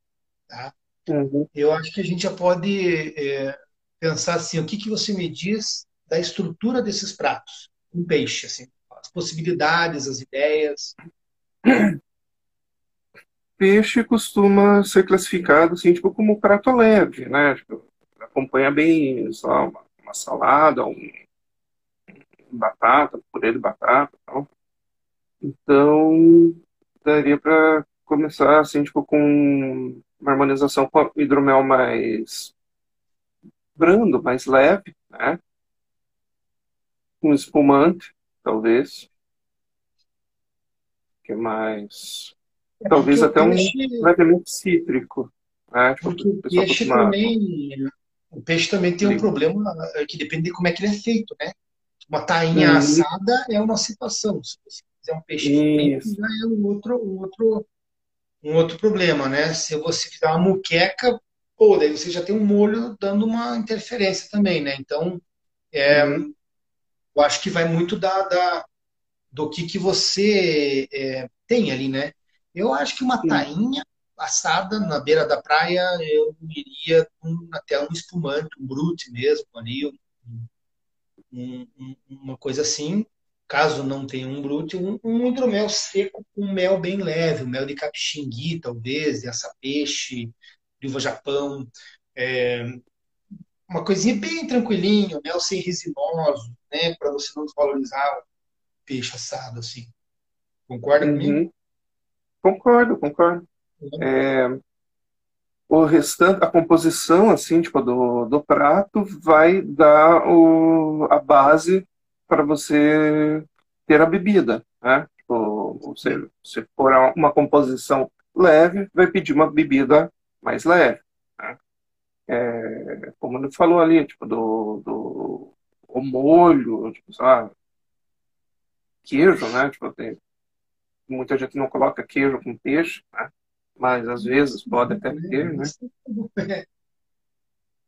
Speaker 1: Tá?
Speaker 2: Uhum.
Speaker 1: Eu acho que a gente já pode é, pensar assim, o que, que você me diz da estrutura desses pratos com peixe, assim, as possibilidades, as ideias.
Speaker 2: Peixe costuma ser classificado assim, tipo, como prato leve, né? Tipo, acompanha bem só uma, uma salada, um, batata, purê de batata, tal. Então daria para começar assim, tipo, com uma harmonização com hidromel mais brando, mais leve, né? um espumante, talvez. que mais? É talvez até peixe... um levemente cítrico. Né?
Speaker 1: Tipo, porque o peixe também. O peixe também tem um problema é, que depende de como é que ele é feito, né? Uma tainha hum. assada é uma situação. Se você fizer um peixe frito, já é um outro, um outro, um outro problema, né? Se você fizer uma muqueca, pô, daí você já tem um molho dando uma interferência também, né? Então, é, eu acho que vai muito da, da do que, que você é, tem ali, né? Eu acho que uma Sim. tainha assada na beira da praia, eu iria com até um espumante, um brute mesmo ali, um, um, uma coisa assim. Caso não tenha um brute, um, um hidromel seco com mel bem leve, um mel de capixingui, talvez, de aça-peixe, de uva-japão. É, uma coisinha bem tranquilinha, mel sem resinoso, né, para você não desvalorizar o peixe assado, assim. Concorda uhum. comigo?
Speaker 2: Concordo, concordo. É, o restante, a composição, assim, tipo, do, do prato vai dar o, a base para você ter a bebida, né? Tipo, seja, se for uma composição leve, vai pedir uma bebida mais leve. Né? É, como ele falou ali, tipo, do, do o molho, tipo, sei queijo, né? Tipo, tem, muita gente não coloca queijo com peixe, né? Mas às vezes pode até ter, né?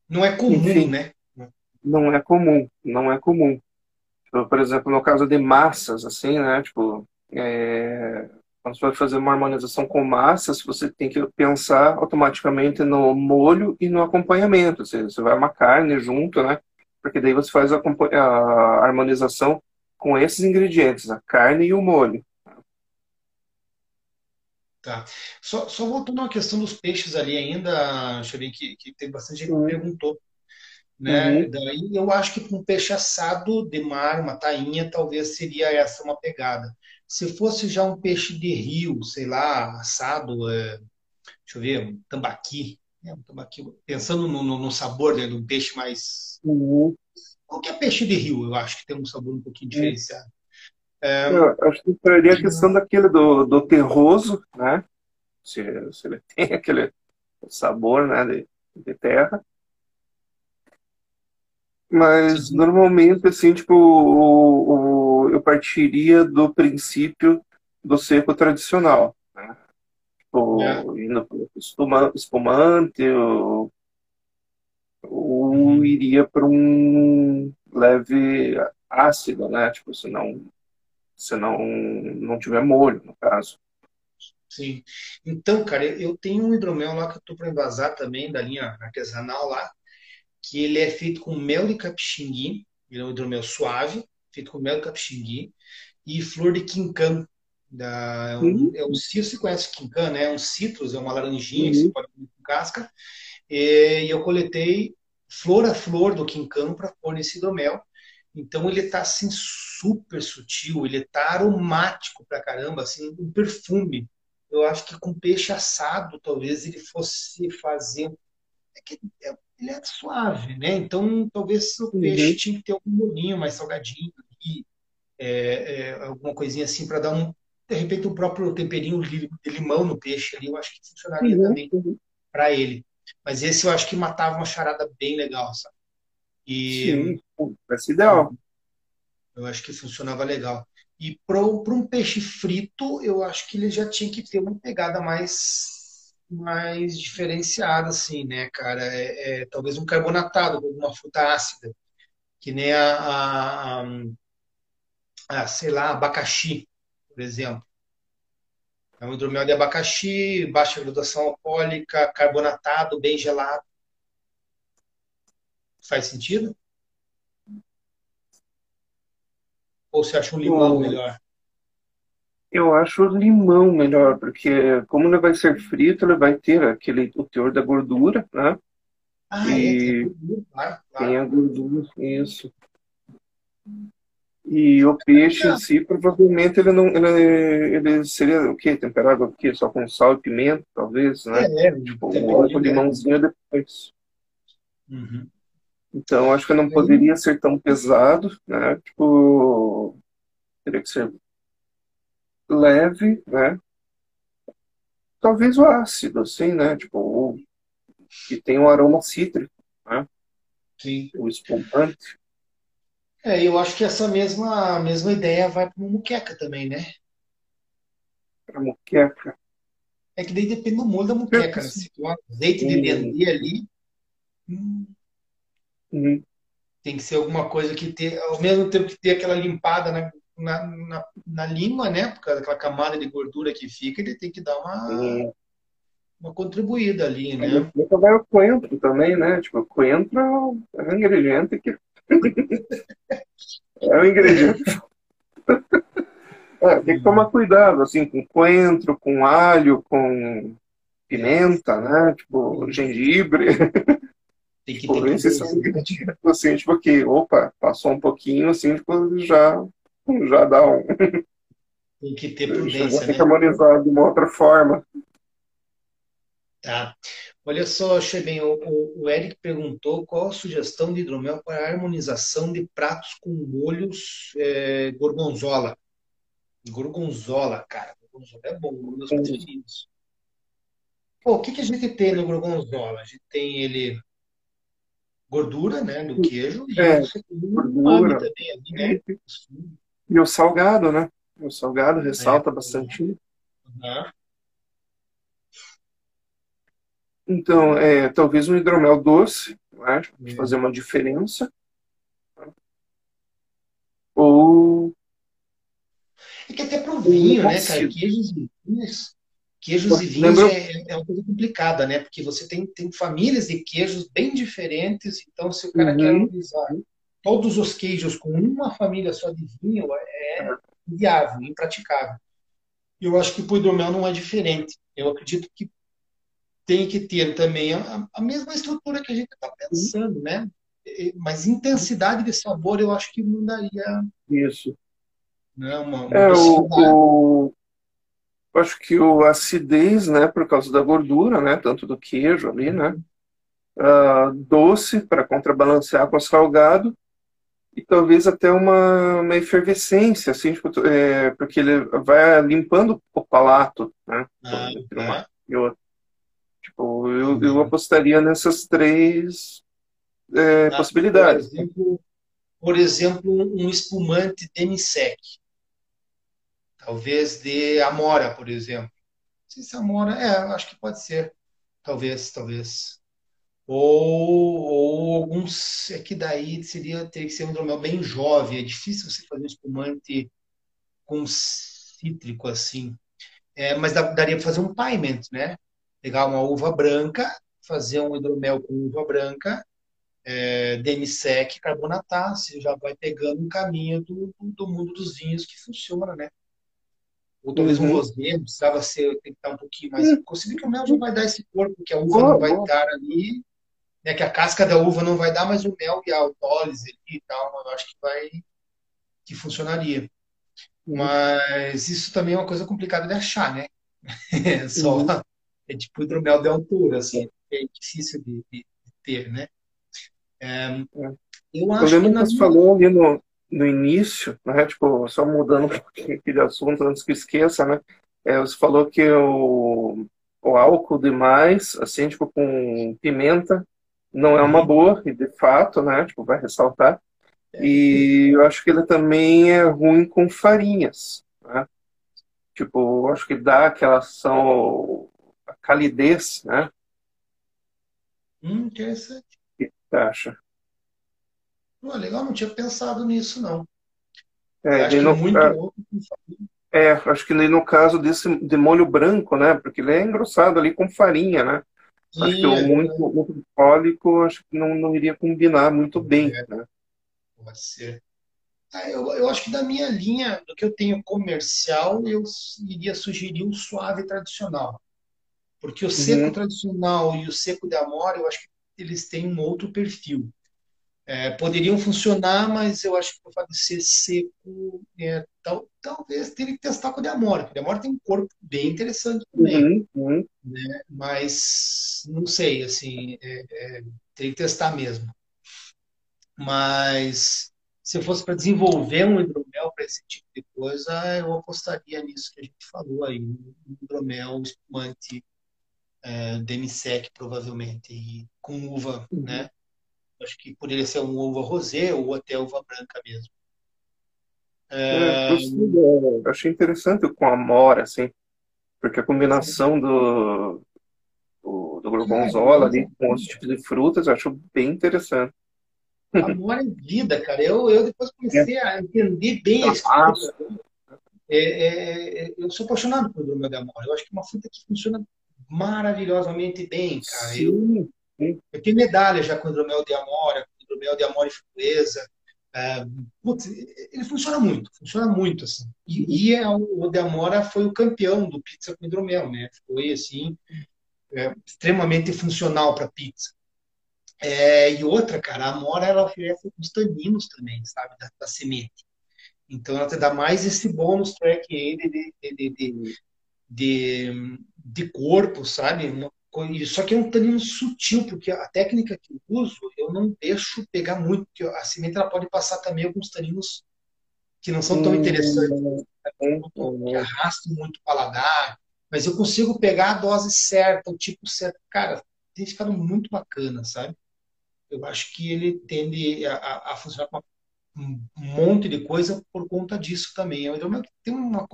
Speaker 1: Não é comum, Enfim, né?
Speaker 2: Não é comum, não é comum. Tipo, por exemplo, no caso de massas, assim, né? Tipo, é, quando você vai fazer uma harmonização com massas, você tem que pensar automaticamente no molho e no acompanhamento. Ou seja, você vai uma carne junto, né? Porque daí você faz a, a harmonização com esses ingredientes, a carne e o molho.
Speaker 1: Tá. Só, só voltando à questão dos peixes ali ainda, Xavier, que, que tem bastante gente que perguntou. né? Uhum. Daí eu acho que um peixe assado de mar, uma tainha, talvez seria essa uma pegada. Se fosse já um peixe de rio, sei lá, assado, é, deixa eu ver, um tambaqui, né? um tambaqui pensando no, no, no sabor né, de um peixe mais.
Speaker 2: Uhum.
Speaker 1: Qualquer peixe de rio, eu acho que tem um sabor um pouquinho uhum. diferenciado.
Speaker 2: É, eu acho que entraria a questão daquele do, do terroso, né? Se, se ele tem aquele sabor né, de, de terra. Mas Sim. normalmente, assim, tipo, o, o, eu partiria do princípio do seco tradicional. Né? Tipo, é. indo espumante, ou, ou uhum. iria para um leve ácido, né? Tipo, se não, se não, não tiver molho, no caso.
Speaker 1: Sim. Então, cara, eu tenho um hidromel lá que eu tô para envasar também, da linha artesanal lá, que ele é feito com mel de capixingui, ele é um hidromel suave, feito com mel de capixingui e flor de quincan. Da, é, um, uhum. é um, você conhece quincan, né? É um citrus, é uma laranjinha uhum. que você pode comer com casca. E, e eu coletei flor a flor do quincan para pôr nesse hidromel. Então ele tá assim super sutil, ele tá aromático pra caramba, assim, um perfume. Eu acho que com peixe assado talvez ele fosse fazer é que é ele é suave, né? Então, talvez o peixe uhum. tinha que ter algum molinho mais salgadinho aqui, é, é, alguma coisinha assim para dar um, de repente, o próprio temperinho de limão no peixe ali, eu acho que funcionaria uhum. também uhum. para ele. Mas esse eu acho que matava uma charada bem legal, sabe?
Speaker 2: E, Sim, parece ideal.
Speaker 1: Eu acho que funcionava legal. E para um peixe frito, eu acho que ele já tinha que ter uma pegada mais mais diferenciada, assim, né, cara? É, é, talvez um carbonatado alguma fruta ácida, que nem a, a, a, a, sei lá, abacaxi, por exemplo. É um hidromel de abacaxi, baixa graduação alcoólica, carbonatado, bem gelado. Faz sentido? Ou você acha um limão melhor?
Speaker 2: Eu acho o limão melhor, porque como ele vai ser frito, ele vai ter aquele, o teor da gordura, né?
Speaker 1: Ah, é, e é,
Speaker 2: tem a gordura, isso. E o peixe em si, provavelmente ele não, ele, ele seria o quê? Temperado o quê? Só com sal e pimenta, talvez, né?
Speaker 1: É, é
Speaker 2: tipo, o limãozinho depois. Uhum. Então, acho que não poderia ser tão pesado, né? Tipo, teria que ser leve, né? Talvez o ácido, assim, né? Tipo, o, que tem um aroma cítrico, né?
Speaker 1: Sim.
Speaker 2: O espumante.
Speaker 1: É, eu acho que essa mesma, mesma ideia vai para muqueca também, né?
Speaker 2: Para muqueca.
Speaker 1: É que daí depende do molho da muqueca. Né? Se for azeite de dendê ali, hum,
Speaker 2: uhum.
Speaker 1: tem que ser alguma coisa que ter, ao mesmo tempo que ter aquela limpada na, na, na, na língua, né? Por causa daquela camada de gordura que fica, ele tem que dar uma, uma contribuída ali, né?
Speaker 2: Nunca vai o coentro também, né? Tipo, o coentro é um ingrediente que. é um ingrediente. É, tem que tomar cuidado, assim, com coentro, com alho, com pimenta, né? Tipo, gengibre.
Speaker 1: Tem que ter
Speaker 2: esses são ingredientes, assim, tipo, que, opa, passou um pouquinho, assim, tipo, já já dá um.
Speaker 1: Tem que ter prudência.
Speaker 2: Tem né? que harmonizar de uma outra forma.
Speaker 1: Tá. Olha só, Cheben, o, o, Eric perguntou qual a sugestão de hidromel para a harmonização de pratos com molhos é, gorgonzola. Gorgonzola, cara. Gorgonzola é bom, um dos preferidos. Pô, o que, que a gente tem no gorgonzola? A gente tem ele gordura, né, do queijo e
Speaker 2: é, gordura. também ali, né? E o salgado, né? O salgado ressalta é. bastante. Uhum. Então, é, talvez um hidromel doce, né? Uhum. fazer uma diferença. Ou.
Speaker 1: É que até pro vinho, né, cara? Queijos e vinhos. Queijos e vinhos Lembra... é, é, uma coisa complicada, né? Porque você tem, tem famílias de queijos bem diferentes, então se o cara uhum. quer harmonizar todos os queijos com uma família só de vinho é inviável, impraticável. Eu acho que o hidromel não é diferente. Eu acredito que tem que ter também a, a mesma estrutura que a gente está pensando, né? mas intensidade de sabor eu acho que não daria.
Speaker 2: Isso.
Speaker 1: Né, uma, uma
Speaker 2: é, o, o, eu acho que o acidez, né, por causa da gordura, né, tanto do queijo ali, né, uh, doce para contrabalancear com o salgado e talvez até uma, uma efervescência, assim, tipo, é, porque ele vai limpando o palato, né,
Speaker 1: ah,
Speaker 2: entre uma é. e outra. Tipo, eu, eu apostaria nessas três é, ah, possibilidades.
Speaker 1: Por exemplo, por exemplo, um espumante demi-sec. Talvez de amora, por exemplo. Não sei se amora, é, acho que pode ser. Talvez, talvez. Ou, ou alguns. É que daí seria, teria que ser um hidromel bem jovem. É difícil você fazer um espumante com cítrico assim. É, mas daria para fazer um paiment, né? Pegar uma uva branca, fazer um hidromel com uva branca, é, demi-sec, carbonatar, você já vai pegando um caminho do, do mundo dos vinhos que funciona, né? Ou talvez uhum. um rosé, precisava ser, tem que estar um pouquinho mais. Uhum. Consigo que o mel já vai dar esse corpo, que a uva não vai dar ali né, que a casca da uva não vai dar, mas o mel e a autólise e tal, eu acho que vai que funcionaria. Uhum. Mas isso também é uma coisa complicada de achar, né? É só uhum. é tipo hidromel de altura, assim, é difícil de, de ter, né? É,
Speaker 2: é. eu acho que, você falou ali no, no início, né? Tipo, só mudando um pouquinho de assunto antes que esqueça, né? É, você falou que o, o álcool demais, assim, tipo, com pimenta, não é uma uhum. boa, e de fato, né? Tipo, vai ressaltar. É. E eu acho que ele também é ruim com farinhas, né? Tipo, eu acho que dá aquela ação, a calidez, né?
Speaker 1: Hum, interessante.
Speaker 2: O que você acha?
Speaker 1: Pô, legal, não tinha pensado nisso, não.
Speaker 2: É, acho que no, muito é, é, acho que no caso desse de molho branco, né? Porque ele é engrossado ali com farinha, né? Acho que o é muito, muito acho que não, não iria combinar muito bem. É, né?
Speaker 1: Pode ser. Ah, eu, eu acho que da minha linha, do que eu tenho comercial, eu iria sugerir o suave tradicional. Porque o seco uhum. tradicional e o seco de amora, eu acho que eles têm um outro perfil. É, poderiam funcionar, mas eu acho que o fato de ser seco, é, tal, talvez teria que testar com o de amora. Porque o de amora tem um corpo bem interessante também. Uhum, uhum. Né? Mas não sei, assim, é, é, teria que testar mesmo. Mas se eu fosse para desenvolver um hidromel para esse tipo de coisa, eu apostaria nisso que a gente falou aí, um hidromel espumante é, demisec, provavelmente, e com uva, uhum. né? Acho que poderia ser um uva rosé ou até uva branca mesmo.
Speaker 2: É... Eu achei interessante com a mora, assim, porque a combinação do, do, do gorgonzola ali com os tipos de frutas eu acho bem interessante.
Speaker 1: Amor é vida, cara. Eu, eu depois comecei é. a entender bem a história. É, é, é, eu sou apaixonado por dromel de amora. Eu acho que é uma fruta que funciona maravilhosamente bem, cara. Sim. Eu, eu tenho medalha já com hidromel de amora, com hidromel de amora e framboesa. É, putz, ele funciona muito, funciona muito assim. E, e é, o de amora foi o campeão do pizza com hidromel, né? Foi assim é, extremamente funcional para pizza. É, e outra, cara, a amora ela oferece os taninos também, sabe, da, da semente. Então ela te dá mais esse bônus track aí de, de, de, de, de, de corpo, sabe? Só que é um tanino sutil, porque a técnica que eu uso, eu não deixo pegar muito, porque a semente ela pode passar também alguns taninos que não são tão hum, interessantes, hum, hum. que arrastam muito o paladar, mas eu consigo pegar a dose certa, o tipo certo. Cara, tem ficado muito bacana, sabe? Eu acho que ele tende a, a funcionar com uma um monte de coisa por conta disso também. É tem uma,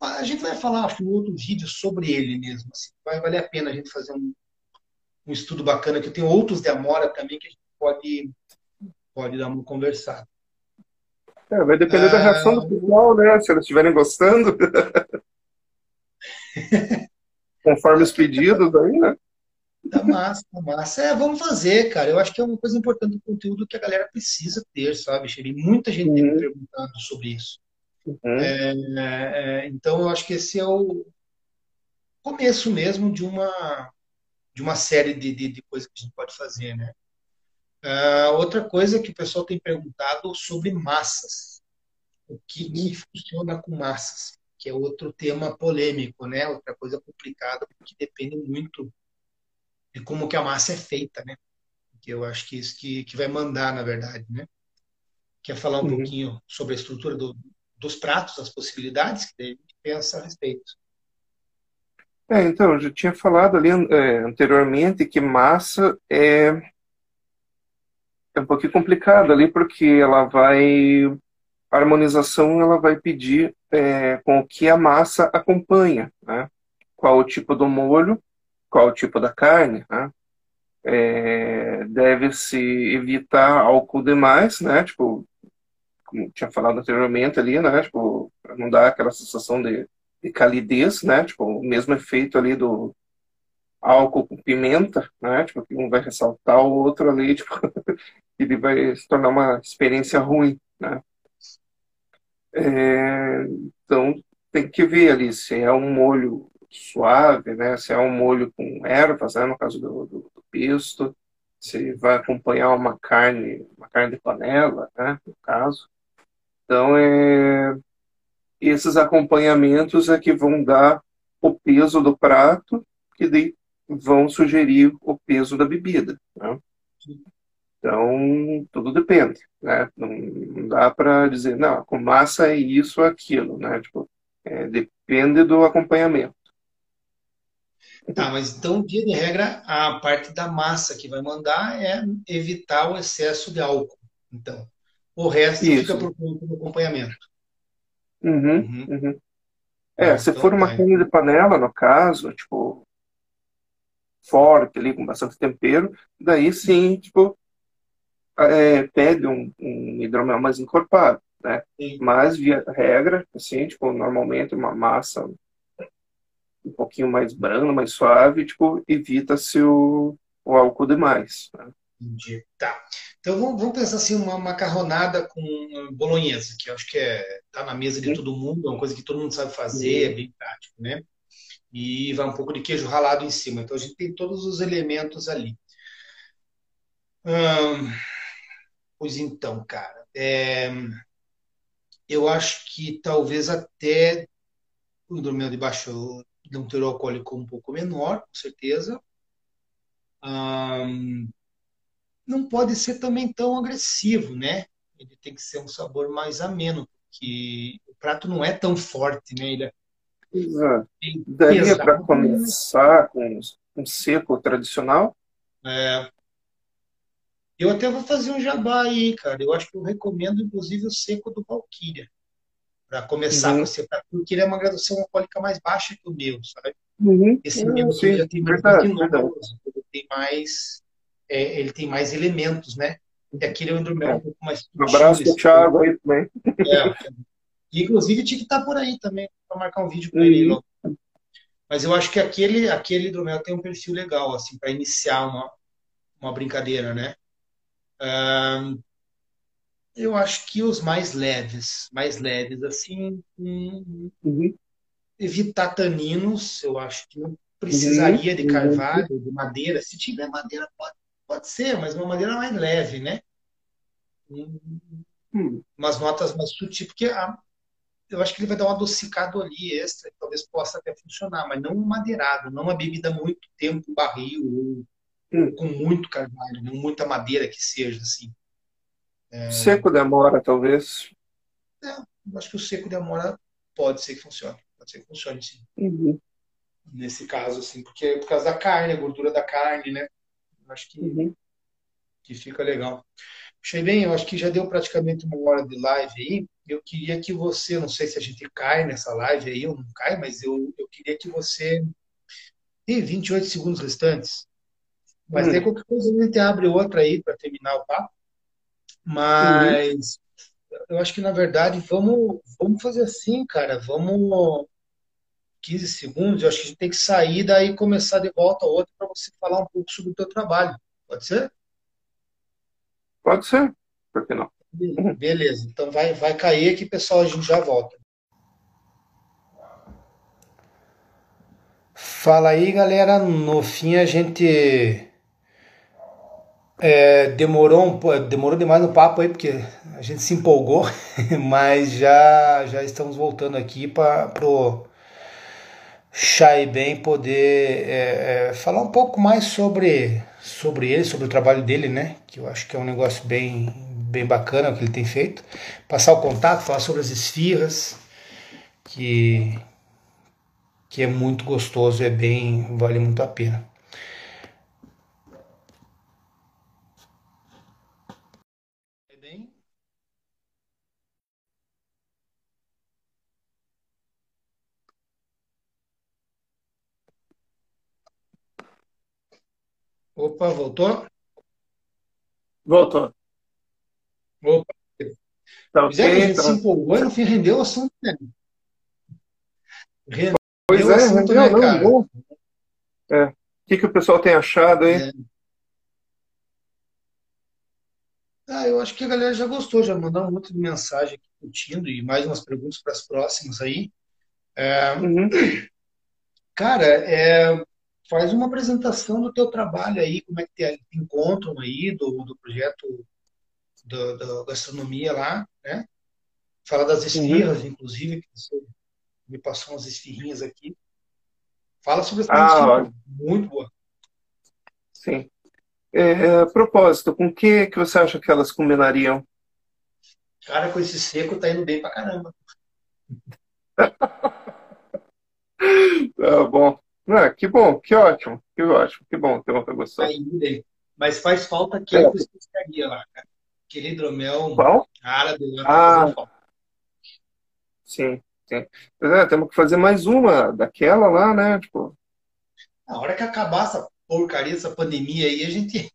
Speaker 1: a gente vai falar acho, em outro vídeo sobre ele mesmo. Assim. Vai valer a pena a gente fazer um, um estudo bacana, que tem outros de Amora também que a gente pode, pode dar uma conversada.
Speaker 2: É, vai depender ah, da reação do pessoal, né? Se eles estiverem gostando. Conforme os pedidos aí, né?
Speaker 1: Tá massa, tá massa. É, vamos fazer, cara. Eu acho que é uma coisa importante do conteúdo que a galera precisa ter, sabe, Xeri? Muita gente uhum. tem me perguntando sobre isso. Uhum. É, é, então, eu acho que esse é o começo mesmo de uma, de uma série de, de, de coisas que a gente pode fazer, né? Uh, outra coisa que o pessoal tem perguntado sobre massas. O que, que funciona com massas? Que é outro tema polêmico, né? Outra coisa complicada, porque depende muito de como que a massa é feita, né? Que eu acho que isso que, que vai mandar, na verdade, né? Quer falar um uhum. pouquinho sobre a estrutura do, dos pratos, as possibilidades que a gente pensa a respeito?
Speaker 2: É, então, eu já tinha falado ali é, anteriormente que massa é, é um pouquinho complicado ali, porque ela vai. A harmonização ela vai pedir é, com o que a massa acompanha, né? Qual o tipo do molho, qual o tipo da carne, né? É, Deve-se evitar álcool demais, né? Tipo, como tinha falado anteriormente ali, né? Tipo, não dar aquela sensação de de calidez, né? Tipo, o mesmo efeito ali do álcool com pimenta, né? Tipo, que um vai ressaltar o outro ali, tipo, ele vai se tornar uma experiência ruim, né? É, então, tem que ver ali se é um molho suave, né? Se é um molho com ervas, né? No caso do, do, do pesto, se vai acompanhar uma carne, uma carne de panela, né? No caso. Então, é, esses acompanhamentos é que vão dar o peso do prato, que vão sugerir o peso da bebida. Né? Então, tudo depende. Né? Não, não dá para dizer, não, com massa é isso ou aquilo. Né? Tipo, é, depende do acompanhamento.
Speaker 1: Tá, mas então, via de regra, a parte da massa que vai mandar é evitar o excesso de álcool. Então, o resto isso. fica por conta do acompanhamento.
Speaker 2: Uhum, uhum. uhum. É, ah, se então, for uma é. carne de panela, no caso, tipo, forte ali, com bastante tempero, daí sim, tipo, é, pede um, um hidromel mais encorpado, né? Sim. Mas, via regra, assim, tipo, normalmente uma massa um pouquinho mais branda, mais suave, tipo, evita-se o, o álcool demais. Né?
Speaker 1: Entendi. Tá. Então vamos, vamos, pensar assim, uma macarronada com bolonhesa, que eu acho que é, tá na mesa de todo mundo, é uma coisa que todo mundo sabe fazer, é bem prático, né? E vai um pouco de queijo ralado em cima. Então a gente tem todos os elementos ali. Hum, pois então, cara, é, eu acho que talvez até o dormir de baixo de um teor alcoólico um pouco menor, com certeza. Hum, não pode ser também tão agressivo, né? Ele tem que ser um sabor mais ameno, porque o prato não é tão forte, né? Ele é
Speaker 2: Exato. Daria para começar com um seco tradicional?
Speaker 1: É. Eu até vou fazer um jabá aí, cara. Eu acho que eu recomendo, inclusive, o seco do Valkyria. Para começar uhum. esse prato, porque ele é uma graduação alcoólica mais baixa que o meu, sabe? Uhum. Esse meu sim, já tem mais verdade, verdade. ele tem mais é, ele tem mais elementos, né? E aquele é um hidromel um pouco mais.
Speaker 2: Um abraço pro Thiago aí também.
Speaker 1: É. E, inclusive tinha que estar por aí também, para marcar um vídeo com ele. Mas eu acho que aquele, aquele hidromel tem um perfil legal, assim, para iniciar uma, uma brincadeira, né? Um, eu acho que os mais leves, mais leves, assim, um, uhum. evitar taninos, eu acho que não precisaria uhum. de carvalho, de madeira. Se tiver madeira, pode Pode ser, mas uma maneira mais leve, né? Hum, umas notas mais sutis, porque a, eu acho que ele vai dar um adocicado ali extra, talvez possa até funcionar, mas não um madeirado, não uma bebida muito tempo barril, ou hum. com muito carvalho, não muita madeira que seja, assim.
Speaker 2: É... Seco de amora, talvez.
Speaker 1: É, acho que o seco de amora pode ser que funcione. Pode ser que funcione, sim.
Speaker 2: Uhum.
Speaker 1: Nesse caso, assim, porque por causa da carne, a gordura da carne, né? Acho que, uhum. que fica legal. Achei bem, eu acho que já deu praticamente uma hora de live aí. Eu queria que você, não sei se a gente cai nessa live aí ou não cai, mas eu, eu queria que você. Tem 28 segundos restantes. Mas uhum. qualquer coisa a gente abre outra aí para terminar o papo. Mas uhum. eu acho que, na verdade, vamos, vamos fazer assim, cara. Vamos 15 segundos, eu acho que a gente tem que sair daí e começar de volta outra para você falar um pouco sobre o teu trabalho. Pode ser?
Speaker 2: Pode ser. Por que não?
Speaker 1: Beleza. Então vai, vai cair aqui, pessoal, a gente já volta. Fala aí, galera. No fim a gente É, demorou, demorou demais no papo aí, porque a gente se empolgou, mas já, já estamos voltando aqui para pro Chai Bem poder é, é, falar um pouco mais sobre, sobre ele, sobre o trabalho dele, né? Que eu acho que é um negócio bem, bem bacana o que ele tem feito. Passar o contato, falar sobre as esfirras, que, que é muito gostoso, é bem, vale muito a pena. Opa, voltou?
Speaker 2: Voltou.
Speaker 1: Opa. Tá okay, é que a gente tá. se empolgou e no fim rendeu o assunto, né?
Speaker 2: Rendeu pois é, assunto, rendeu, né, não, cara? Bom. É. O que, que o pessoal tem achado aí? É.
Speaker 1: Ah, eu acho que a galera já gostou, já mandou muito de mensagem aqui curtindo e mais umas perguntas para as próximas aí. É, uhum. Cara, é, faz uma apresentação do teu trabalho aí, como é que te, encontram aí, do, do projeto da gastronomia lá, né? Fala das uhum. esfirras, uhum. inclusive, que você me passou umas esfirrinhas aqui. Fala sobre essa ah, muito boa.
Speaker 2: Sim. É, a propósito, com que que você acha que elas combinariam?
Speaker 1: Cara, com esse seco tá indo bem pra caramba.
Speaker 2: tá bom. Ah, que bom, que ótimo, que ótimo, que bom, que bom que gostou.
Speaker 1: Ainda, mas faz falta aquele é. pescaria lá, cara. Aquele hidromel
Speaker 2: Qual?
Speaker 1: árabe
Speaker 2: lá. Ah, sim, sim. Pois é, temos que fazer mais uma daquela lá, né? Tipo...
Speaker 1: Na hora que acabar essa porcaria, essa pandemia aí, a gente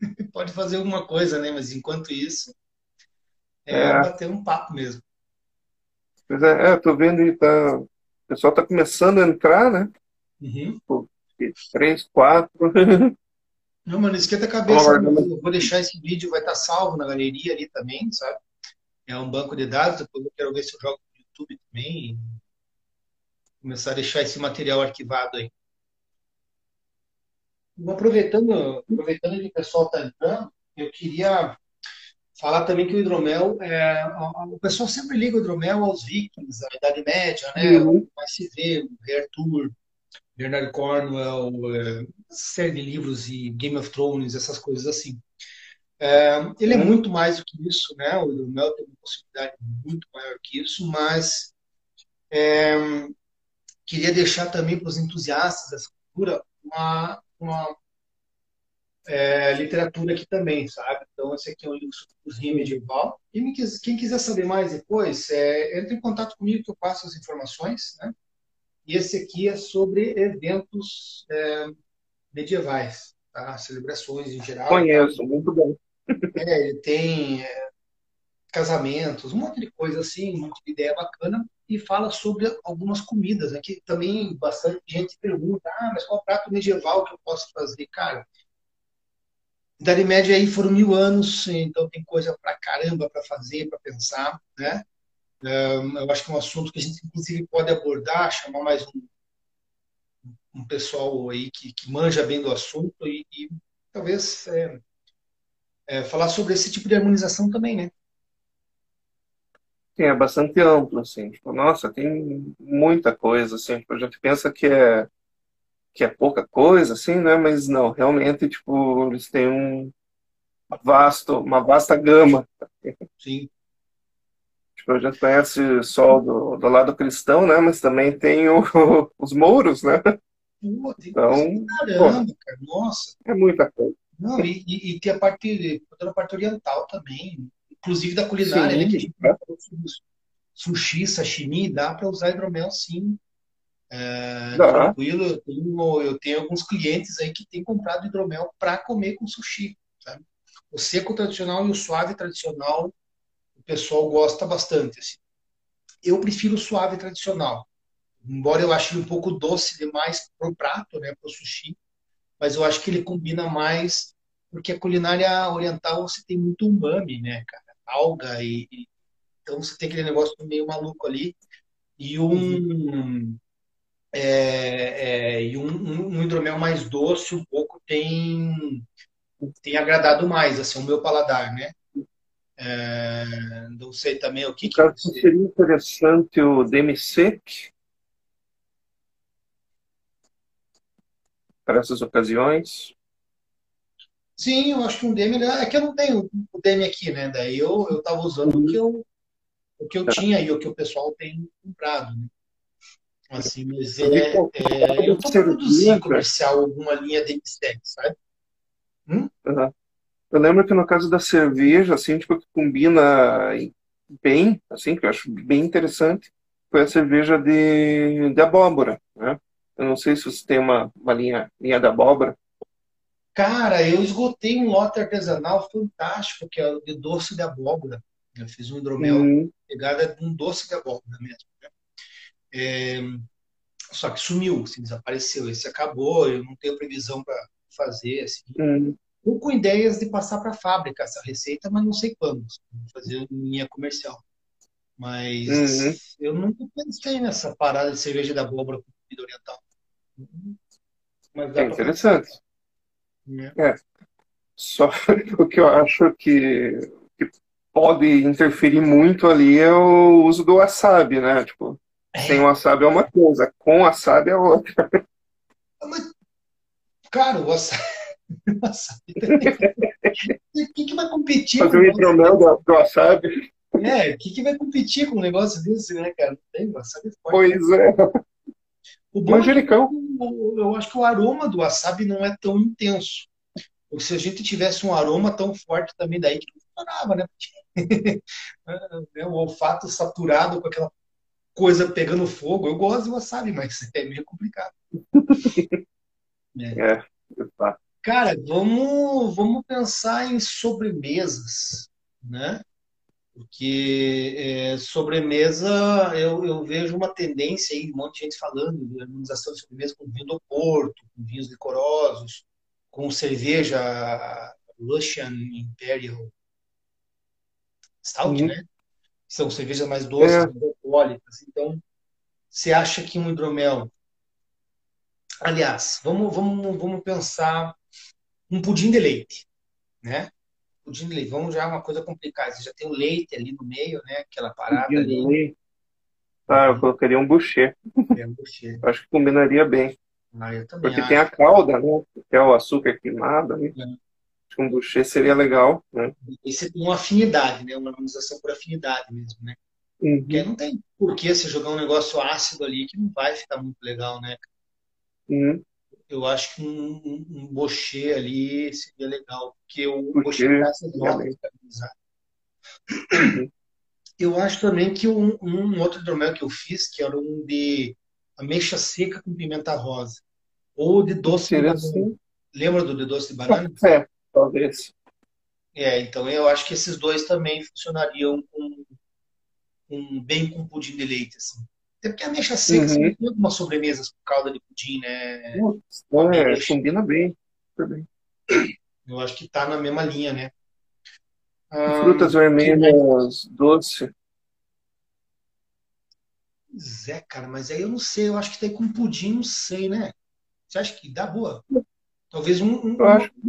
Speaker 1: pode fazer alguma coisa, né? Mas enquanto isso, é, é. bater um papo mesmo.
Speaker 2: Pois é, é tô vendo aí, tá... o pessoal tá começando a entrar, né?
Speaker 1: Uhum.
Speaker 2: três, quatro.
Speaker 1: Não, mano, esquenta a cabeça. Eu vou deixar esse vídeo, vai estar salvo na galeria ali também, sabe? É um banco de dados, depois eu quero ver se eu jogo no YouTube também. E começar a deixar esse material arquivado aí. Aproveitando, aproveitando que o pessoal está entrando, eu queria falar também que o hidromel, é, o pessoal sempre liga o hidromel aos vikings, à Idade Média, né? Uhum. Mas se vê o Rei Arthur, Bernard Cornwell, é, série de livros e Game of Thrones, essas coisas assim. É, ele é uhum. muito mais do que isso, né? O Mel tem uma possibilidade muito maior que isso, mas é, queria deixar também para os entusiastas dessa cultura uma, uma é, literatura aqui também, sabe? Então, esse aqui é um livro sobre cozinha medieval. E quem quiser saber mais depois, é, entre em contato comigo que eu passo as informações, né? E esse aqui é sobre eventos é, medievais, tá? celebrações em geral.
Speaker 2: Conheço, tá? muito bom.
Speaker 1: É, ele tem é, casamentos, um monte de coisa assim, um monte de ideia bacana, e fala sobre algumas comidas, né, que também bastante gente pergunta, ah, mas qual prato medieval que eu posso fazer? Cara, Idade Média aí foram mil anos, então tem coisa pra caramba para fazer, para pensar, né? Eu acho que é um assunto que a gente, inclusive, pode abordar, chamar mais um, um pessoal aí que, que manja bem do assunto e, e talvez é, é, falar sobre esse tipo de harmonização também, né?
Speaker 2: Sim, é bastante amplo, assim. Tipo, nossa, tem muita coisa, assim. Tipo, a gente pensa que é, que é pouca coisa, assim, né? Mas não, realmente, tipo, eles têm um vasto, uma vasta gama.
Speaker 1: Sim.
Speaker 2: A gente conhece só do, do lado cristão, né? Mas também tem o, os mouros, né?
Speaker 1: Pô, então, caramba, pô, cara, nossa.
Speaker 2: É muita coisa.
Speaker 1: Não, e, e, e, tem a parte, toda a parte oriental também, inclusive da culinária, sim, né? Que é. sushi, sashimi, dá para usar hidromel sim. É, tranquilo, eu tenho, eu tenho alguns clientes aí que têm comprado hidromel para comer com sushi. Sabe? O seco tradicional e o suave tradicional pessoal gosta bastante. Assim. Eu prefiro o suave tradicional, embora eu ache ele um pouco doce demais para o prato, né, para o sushi, mas eu acho que ele combina mais porque a culinária oriental você tem muito umami, né, cara, alga e, e então você tem aquele negócio meio maluco ali e um é, é, e um, um, hidromel mais doce um pouco tem tem agradado mais, assim, o meu paladar, né? É, não sei também o que, que
Speaker 2: Caso seria interessante o demi-sec para essas ocasiões.
Speaker 1: Sim, eu acho que um demi é que eu não tenho o demi aqui, né? Daí eu eu estava usando uhum. o que eu o que eu tá. tinha e o que o pessoal tem comprado, né? Assim, mas é, é eu estou produzindo comercial alguma linha mistec, sabe?
Speaker 2: Hum? Uhum. Eu lembro que no caso da cerveja, assim, tipo, que combina bem, assim, que eu acho bem interessante, foi a cerveja de, de abóbora, né? Eu não sei se você tem uma, uma linha, linha de abóbora.
Speaker 1: Cara, eu esgotei um lote artesanal fantástico, que é o de doce de abóbora. Eu fiz um hidromel uhum. pegada de um doce de abóbora mesmo. Né? É, só que sumiu, assim, desapareceu. Esse acabou, eu não tenho previsão para fazer. Assim. Uhum. Ou com ideias de passar para a fábrica essa receita, mas não sei quando. Fazer linha comercial. Mas uhum. eu nunca pensei nessa parada de cerveja da abóbora com comida oriental.
Speaker 2: Mas é interessante. É. é. Só o que eu acho que, que pode interferir muito ali é o uso do wasabi, né? Tipo, sem wasabi é uma coisa, com wasabi é outra.
Speaker 1: Mas, cara, o wasabi. O que, que vai competir?
Speaker 2: Fazer um hidromel do, do wasabi.
Speaker 1: É, o que, que vai competir com um negócio desse, né, cara? Não tem wasabi forte.
Speaker 2: Pois é.
Speaker 1: O manjericão. É eu acho que o aroma do wasabi não é tão intenso. Ou se a gente tivesse um aroma tão forte também daí que não funcionava, né? o olfato saturado com aquela coisa pegando fogo. Eu gosto de wasabi, mas é meio complicado.
Speaker 2: É. é tá.
Speaker 1: Cara, vamos, vamos pensar em sobremesas, né? Porque é, sobremesa, eu, eu, vejo uma tendência aí, um monte de gente falando de harmonização de sobremesa com vinho do Porto, com vinhos decorosos, com cerveja Russian Imperial Stout, uhum. né? São cervejas mais doces, é. mais alcoólicas. Então, você acha que um hidromel... Aliás, vamos, vamos, vamos pensar um pudim de leite, né? Pudim de leite, vamos já uma coisa complicada. Você já tem o leite ali no meio, né? Aquela parada pudim ali. Leite.
Speaker 2: Ah, eu colocaria um boucher.
Speaker 1: É um boucher.
Speaker 2: acho que combinaria bem.
Speaker 1: Ah, eu também
Speaker 2: Porque
Speaker 1: acho.
Speaker 2: tem a calda, né? Que é o açúcar queimado. Né? É. Acho que um boucher seria legal, né?
Speaker 1: E você tem uma afinidade, né? Uma harmonização por afinidade mesmo, né? Uhum. Porque não tem por que você jogar um negócio ácido ali que não vai ficar muito legal, né?
Speaker 2: Uhum
Speaker 1: eu acho que um, um, um bochê ali seria legal, porque o bochê dá essas notas Eu acho também que um, um outro hidromel que eu fiz, que era um de ameixa seca com pimenta rosa, ou de doce de banana. Lembra do de doce de banana?
Speaker 2: É, talvez.
Speaker 1: É, então eu acho que esses dois também funcionariam com, com bem com pudim de leite, assim. Até porque a ameixa seca uhum. tem algumas sobremesas com calda de pudim, né?
Speaker 2: é, combina bem. bem.
Speaker 1: Eu acho que tá na mesma linha, né?
Speaker 2: Frutas vermelhas, doce.
Speaker 1: Zé, cara, mas aí eu não sei, eu acho que tem com pudim, não sei, né? Você acha que dá boa? Talvez um. um
Speaker 2: eu acho que.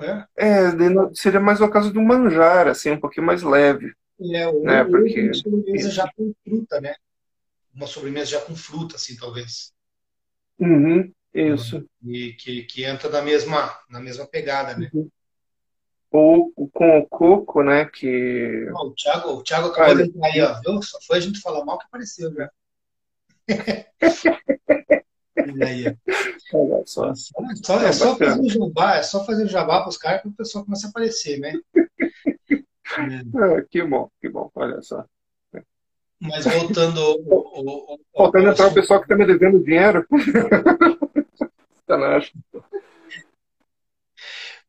Speaker 2: É? é, seria mais o caso de um manjar, assim, um pouquinho mais leve.
Speaker 1: É, ou, né? Porque... uma sobremesa já com fruta, né? Uma sobremesa já com fruta, assim, talvez.
Speaker 2: Uhum, isso.
Speaker 1: E que, que entra na mesma, na mesma pegada, né? Uhum.
Speaker 2: Ou com o coco, né? Que...
Speaker 1: o Thiago, o Thiago acabou de entrar aí, ó. Viu? Só foi a gente falar mal que apareceu já. aí, Olha só. só é só fazer o jabá, é só fazer o jabá para os caras que o pessoal começa a aparecer, né?
Speaker 2: É, que bom, que bom, olha só.
Speaker 1: Mas voltando.
Speaker 2: O, o, voltando para o pessoal que está me devendo dinheiro. Sacanagem.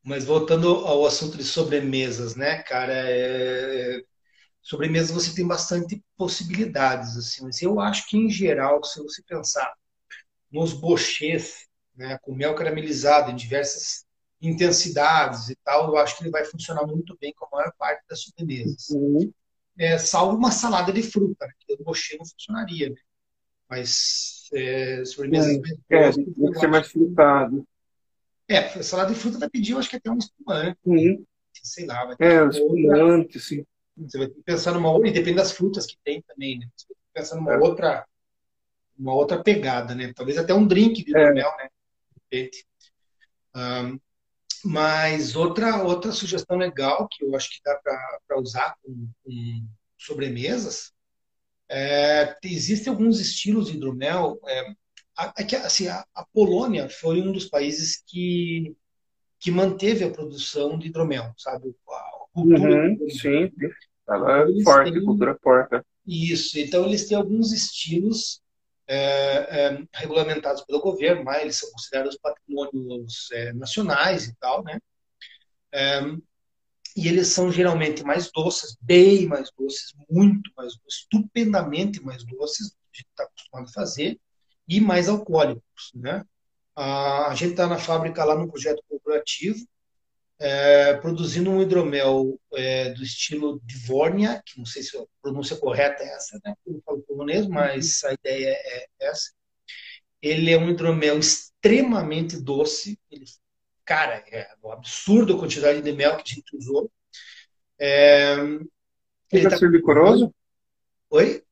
Speaker 1: Mas voltando ao assunto de sobremesas, né, cara? É... é sobremesas você tem bastante possibilidades, assim. Mas eu acho que, em geral, se você pensar nos bochês, né, com mel caramelizado em diversas intensidades e tal, eu acho que ele vai funcionar muito bem com a maior parte das sobremesas. Uhum. É, salvo uma salada de fruta, né, que o bochê não funcionaria, né? Mas é, sobremesas
Speaker 2: é, é, tem que ser mais frutado.
Speaker 1: É, salada de fruta vai pedir, eu acho que até um espumante.
Speaker 2: Uhum.
Speaker 1: Sei lá, vai
Speaker 2: ter É, espumante, sim.
Speaker 1: Você vai ter que pensar numa outra, e depende das frutas que tem também, né? Você vai ter que pensar numa é. outra uma outra pegada, né? Talvez até um drink de é. né? De um, mas outra, outra sugestão legal que eu acho que dá para usar com, com sobremesas é, existem alguns estilos de hidromel. É, é assim, a, a, Polônia foi um dos países que, que manteve a produção de hidromel, sabe? A
Speaker 2: cultura uhum, sim, ela é forte, têm, cultura forte.
Speaker 1: Isso, então eles têm alguns estilos é, é, regulamentados pelo governo, mas eles são considerados patrimônios é, nacionais e tal, né? É, e eles são geralmente mais doces, bem mais doces, muito mais doces, estupendamente mais doces do que a gente está acostumado a fazer, e mais alcoólicos, né? A gente está na fábrica lá no projeto corporativo, é, produzindo um hidromel é, do estilo Divórnia, que não sei se a pronúncia correta é essa, né? Eu não falo polonês, mas a ideia é essa. Ele é um hidromel extremamente doce. Ele, cara, é um absurdo a quantidade de mel que a gente usou. É,
Speaker 2: Chega a tá... ser licoroso?
Speaker 1: Oi?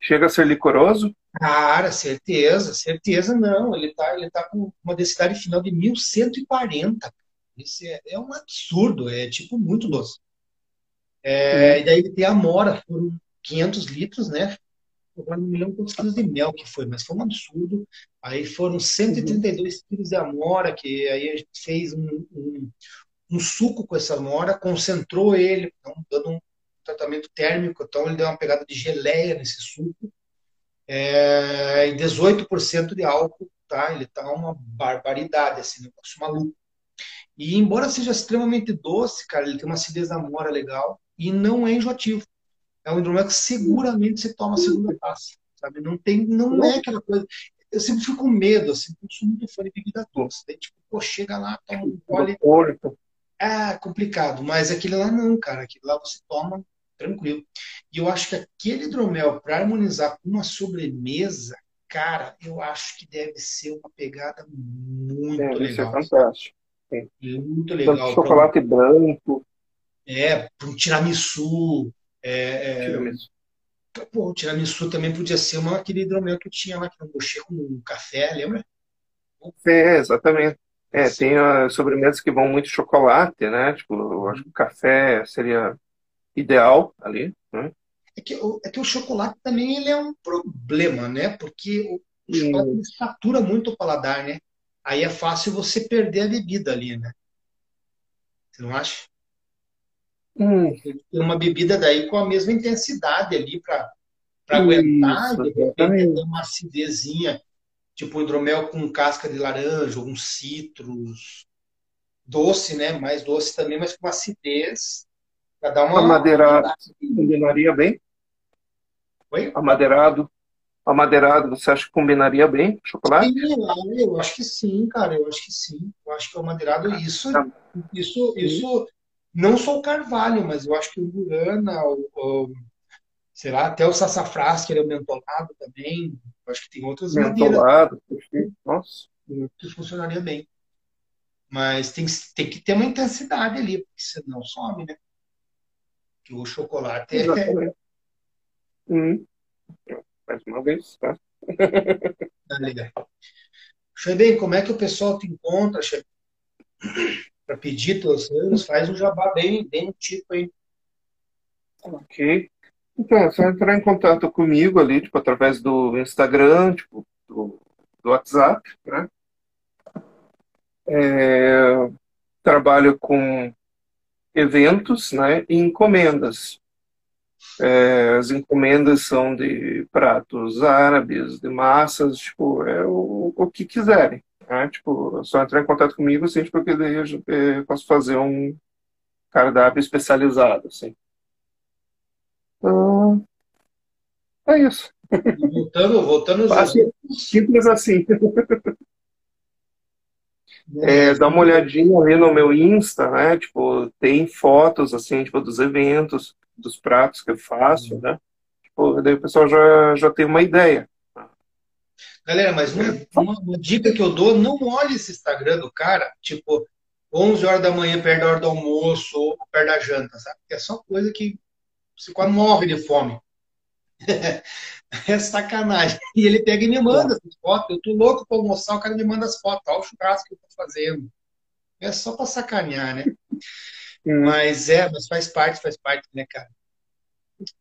Speaker 2: Chega a ser licoroso?
Speaker 1: Cara, certeza, certeza não. Ele está ele tá com uma densidade final de 1140. Isso é, é um absurdo, é tipo muito doce. É, e daí ele tem a mora, foram 500 litros, né? Agora não me lembro quantos quilos de mel que foi, mas foi um absurdo. Aí foram 132 uhum. quilos de amora, que aí a gente fez um, um, um, suco com essa amora, concentrou ele, então, dando um tratamento térmico, então ele deu uma pegada de geleia nesse suco. É, e 18% de álcool, tá? Ele tá uma barbaridade, assim, um negócio maluco. E embora seja extremamente doce, cara, ele tem uma acidez da mora legal e não é enjoativo. É um hidromel que seguramente você toma a segunda taça, sabe? Não tem, não é aquela coisa. Eu sempre fico com medo, assim, eu sou muito fã de bebida doce. Daí, tipo, pô, chega lá, toma um gole. É complicado, mas aquele lá não, cara. Aquele lá você toma tranquilo. E eu acho que aquele hidromel, para harmonizar com uma sobremesa, cara, eu acho que deve ser uma pegada muito legal.
Speaker 2: Deve ser fantástico.
Speaker 1: Sim. Muito legal. Tanto
Speaker 2: chocolate pra... branco.
Speaker 1: É, para um tiramisu. É, é... Tiramisu. Pô, o tiramisu também podia ser uma, aquele hidromel que tinha lá, que eu bochei com um café, lembra?
Speaker 2: É, exatamente. É, Sim. tem as sobremesas que vão muito chocolate, né? Tipo, eu acho que o café seria ideal ali, né?
Speaker 1: É que, é que o chocolate também ele é um problema, né? Porque o, o chocolate satura muito o paladar, né? Aí é fácil você perder a bebida ali, né? Você não acha?
Speaker 2: Hum.
Speaker 1: Tem uma bebida daí com a mesma intensidade ali para aguentar, de repente ter uma acidezinha, tipo um hidromel com casca de laranja, um citros, doce, né? Mais doce também, mas com acidez, para dar uma.
Speaker 2: Amadeirado combinaria bem?
Speaker 1: Oi?
Speaker 2: Amadeirado amadeirado, você acha que combinaria bem chocolate?
Speaker 1: Sim, eu acho que sim, cara, eu acho que sim. Eu acho que o amadeirado, isso, tá. isso, isso, não só o carvalho, mas eu acho que o burana, o, o sei lá, até o sassafrás, que ele é mentolado também, eu acho que tem outras
Speaker 2: mentolado, madeiras. Nossa.
Speaker 1: Que funcionaria bem. Mas tem, tem que ter uma intensidade ali, porque senão some, né? Que o chocolate é...
Speaker 2: Hum mais uma vez, tá?
Speaker 1: Ah, legal. Xandem, como é que o pessoal te encontra, Para pedir teus anos, faz um jabá bem, bem tipo aí.
Speaker 2: Ok. Então, é só entrar em contato comigo ali, tipo, através do Instagram, tipo, do, do WhatsApp, né? É, trabalho com eventos, né, e encomendas. É, as encomendas são de pratos árabes, de massas, tipo, é o, o que quiserem. Né? Tipo, só entrar em contato comigo, assim, porque daí eu é, posso fazer um cardápio especializado, assim. Então, é isso.
Speaker 1: Voltando, voltando
Speaker 2: Fácil, simples assim. É, dá uma olhadinha ali no meu Insta, né? Tipo, tem fotos assim, tipo, dos eventos dos pratos que eu faço, né? Tipo, daí o pessoal já, já tem uma ideia.
Speaker 1: Galera, mas uma, uma, dica que eu dou, não olhe esse Instagram do cara, tipo, 11 horas da manhã, perto da hora do almoço, ou perto da janta, sabe? É só coisa que você quase morre de fome. é sacanagem. E ele pega e me manda as fotos. Eu tô louco para almoçar, o cara me manda as fotos. Olha o churrasco que eu tô fazendo. É só para sacanear, né? Hum. Mas é, mas faz parte, faz parte, né, cara?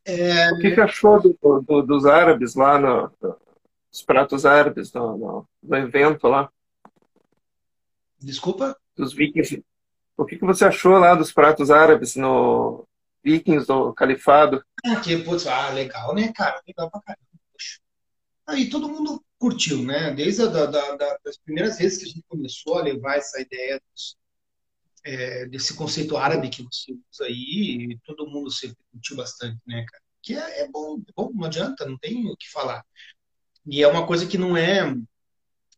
Speaker 2: É... O que, que achou do, do, dos árabes lá, no, dos pratos árabes no, no, no, evento lá?
Speaker 1: Desculpa?
Speaker 2: Dos vikings. O que, que você achou lá dos pratos árabes no vikings do califado?
Speaker 1: Ah, que, putz, ah, legal, né, cara? Legal pra caramba. Aí todo mundo curtiu, né? Desde a, da, da, das primeiras vezes que a gente começou a levar essa ideia dos, é, desse conceito árabe que você usa aí, todo mundo sempre curtiu bastante, né, cara? Que é, é bom, é bom, não adianta, não tem o que falar. E é uma coisa que não é,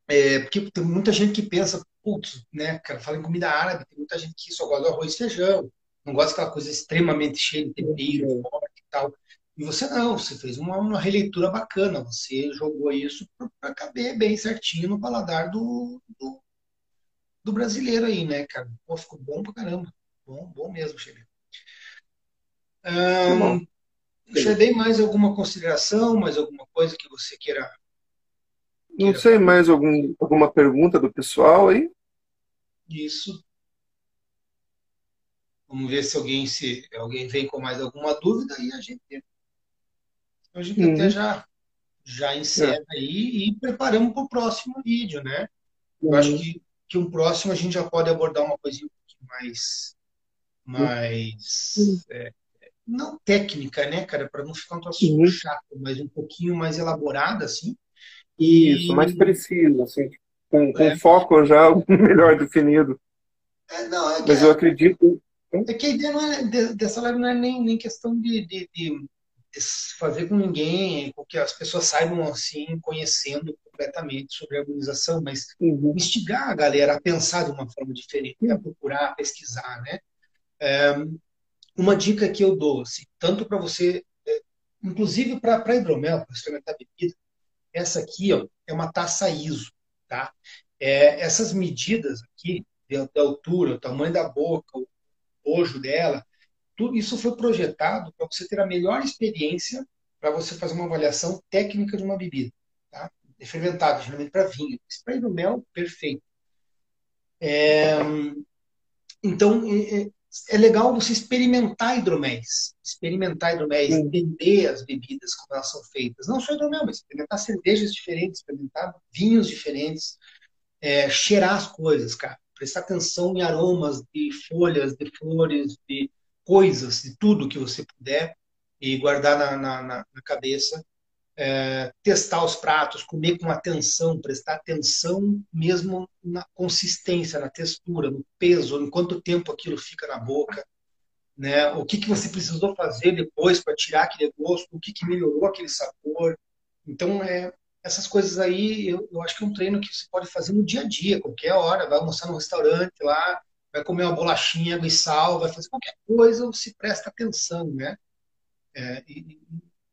Speaker 1: é porque tem muita gente que pensa, putz, né, cara, fala em comida árabe, tem muita gente que só gosta do arroz e feijão, não gosta daquela coisa extremamente cheia de tempero, forte e tal. E você não, você fez uma, uma releitura bacana, você jogou isso para caber bem certinho no paladar do, do, do brasileiro aí, né, cara? Pô, ficou bom pra caramba. Bom, bom mesmo, Xebê. Um, mais alguma consideração, mais alguma coisa que você queira...
Speaker 2: queira Não sei, mais algum, alguma pergunta do pessoal aí?
Speaker 1: Isso. Vamos ver se alguém se alguém vem com mais alguma dúvida e a gente a gente uhum. até já já encerra é. aí e preparamos para o próximo vídeo, né? Eu acho uhum. que que um próximo a gente já pode abordar uma coisinha um pouquinho mais, mais é, não técnica, né, cara, para não ficar um troço uhum. chato, mas um pouquinho mais elaborada, assim.
Speaker 2: E... Isso, mais preciso, assim, com, com é. foco já melhor definido.
Speaker 1: É, não, é
Speaker 2: mas eu acredito.
Speaker 1: É que a ideia não é, dessa live não é nem, nem questão de, de, de fazer com ninguém, com que as pessoas saibam assim, conhecendo completamente sobre a harmonização, mas uhum. instigar a galera a pensar de uma forma diferente, a procurar, a pesquisar, né? É, uma dica que eu dou, assim, tanto para você, é, inclusive para hidromel, para experimentar bebida, essa aqui ó, é uma taça ISO, tá? É, essas medidas aqui, da altura, o tamanho da boca, o bojo dela, tudo isso foi projetado para você ter a melhor experiência para você fazer uma avaliação técnica de uma bebida. Tá? É fermentado, geralmente para vinho. Spray do mel, perfeito. É, então, é, é, é, legal você experimentar hidroméis. Experimentar hidroméis, entender as bebidas, como elas são feitas. Não só hidromel, mas experimentar cervejas diferentes, experimentar vinhos diferentes. É, cheirar as coisas, cara. Prestar atenção em aromas de folhas, de flores, de coisas, de tudo que você puder e guardar na, na, na cabeça. É, testar os pratos, comer com atenção, prestar atenção mesmo na consistência, na textura, no peso, em quanto tempo aquilo fica na boca, né? O que, que você precisou fazer depois para tirar aquele gosto, o que, que melhorou aquele sabor. Então, é, essas coisas aí, eu, eu acho que é um treino que você pode fazer no dia a dia, qualquer hora, vai almoçar no restaurante lá, vai comer uma bolachinha, água e sal, vai fazer qualquer coisa, você presta atenção, né? É, e,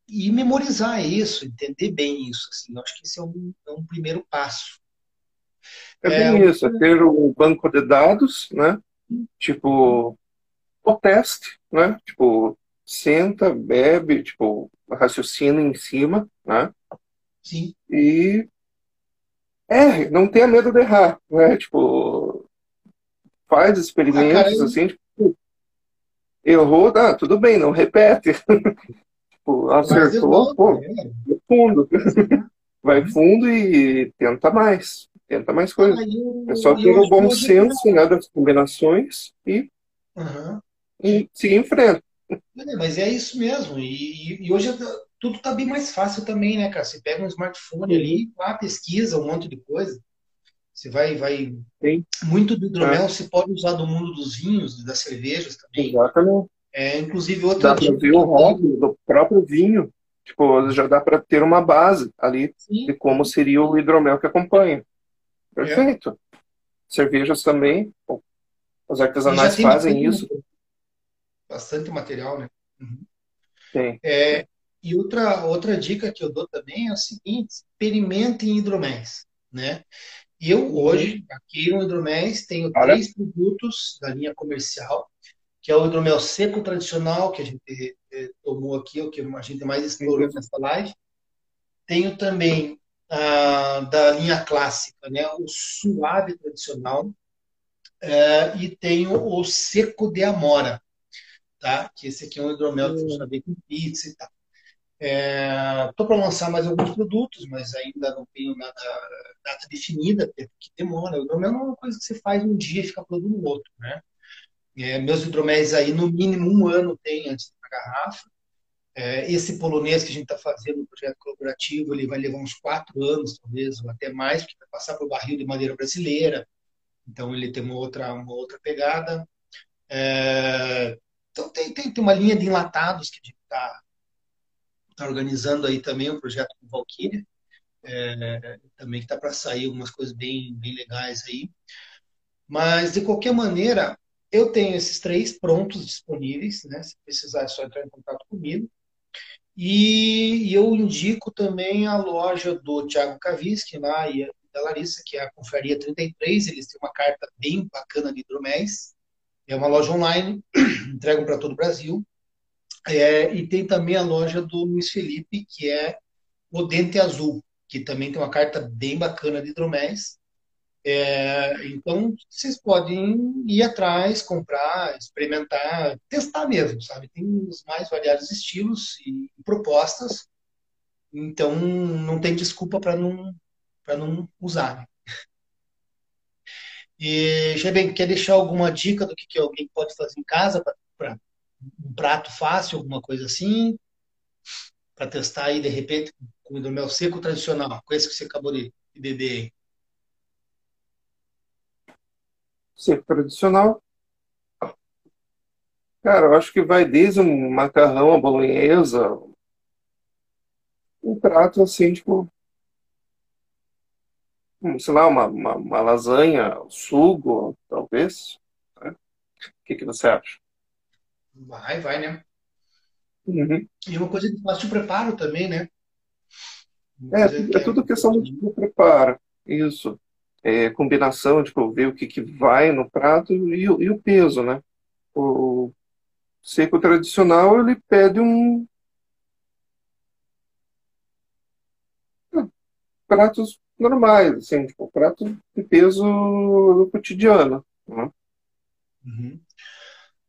Speaker 1: e, memorizar isso, entender bem isso. Assim, eu acho que esse é um, é um primeiro passo.
Speaker 2: É bem é, isso, é ter um banco de dados, né? Tipo, o teste, né? Tipo, senta, bebe, tipo, raciocina em cima, né?
Speaker 1: Sim.
Speaker 2: E erre, não tenha medo de errar, né? Tipo, faz experimentos ah, assim, tipo, errou, ah, tudo bem, não repete. tipo, acertou, pô, é. vai fundo. vai fundo e tenta mais. Tenta mais coisas. Ah, é só ter o bom senso né, das combinações e, uhum. e seguir em frente.
Speaker 1: É, mas é isso mesmo. E, e hoje tudo está bem mais fácil também, né, cara? Você pega um smartphone ali, lá pesquisa um monte de coisa. Você vai, vai Sim. muito do hidromel é. se pode usar do mundo dos vinhos, das cervejas também.
Speaker 2: Exatamente.
Speaker 1: É, inclusive outra
Speaker 2: dá para ver o rótulo do próprio vinho. Tipo, já dá para ter uma base ali Sim. de como seria o hidromel que acompanha. Perfeito. É. Cervejas também. Os artesanais fazem isso.
Speaker 1: Bastante material, né? Uhum.
Speaker 2: Sim.
Speaker 1: É, e outra, outra dica que eu dou também é o seguinte: experimentem hidroméis, né? Eu hoje, aqui no Hidroméis, tenho Olha. três produtos da linha comercial, que é o hidromel seco tradicional, que a gente eh, tomou aqui, o que a gente mais explorou nessa live. Tenho também ah, da linha clássica, né, o suave tradicional, eh, e tenho o seco de amora, tá? Que esse aqui é um hidromel que funciona bem com pizza e tal. Estou é, para lançar mais alguns produtos, mas ainda não tenho nada, data definida, porque demora. O hidromel não é uma coisa que você faz um dia e fica pronto no outro, né? É, meus hidroméis aí, no mínimo um ano tem antes da garrafa. É, esse polonês que a gente está fazendo, no projeto colaborativo, ele vai levar uns quatro anos, talvez, ou até mais, porque vai passar por barril de madeira brasileira. Então, ele tem uma outra, uma outra pegada. É, então, tem, tem, tem uma linha de enlatados que a gente está está organizando aí também um projeto com Valkyria, é, também que está para sair algumas coisas bem, bem legais aí. Mas, de qualquer maneira, eu tenho esses três prontos disponíveis, né? Se precisar, é só entrar em contato comigo. E, e eu indico também a loja do Thiago Kaviski lá e da Larissa, que é a Confraria 33. Eles têm uma carta bem bacana de hidroméis. É uma loja online, entregam para todo o Brasil. É, e tem também a loja do Luiz Felipe, que é o Dente Azul, que também tem uma carta bem bacana de hidroméis. É, então, vocês podem ir atrás, comprar, experimentar, testar mesmo, sabe? Tem os mais variados estilos e propostas, então não tem desculpa para não, não usar. Né? E, Gebem, quer deixar alguma dica do que, que alguém pode fazer em casa para um prato fácil, alguma coisa assim, para testar aí, de repente, com hidromel seco tradicional, com esse que você acabou de beber aí.
Speaker 2: Seco tradicional. Cara, eu acho que vai desde um macarrão, a bolonhesa, um prato assim, tipo, sei lá, uma, uma, uma lasanha, sugo, talvez. Né? O que, que você acha?
Speaker 1: Vai, vai, né? Uhum. E uma coisa de fácil preparo também, né?
Speaker 2: É, é, é tudo questão de preparo. Isso. É, combinação, tipo, ver o que, que vai no prato e, e o peso, né? O seco tradicional, ele pede um... pratos normais, assim, tipo, pratos de peso no cotidiano. Né?
Speaker 1: Uhum.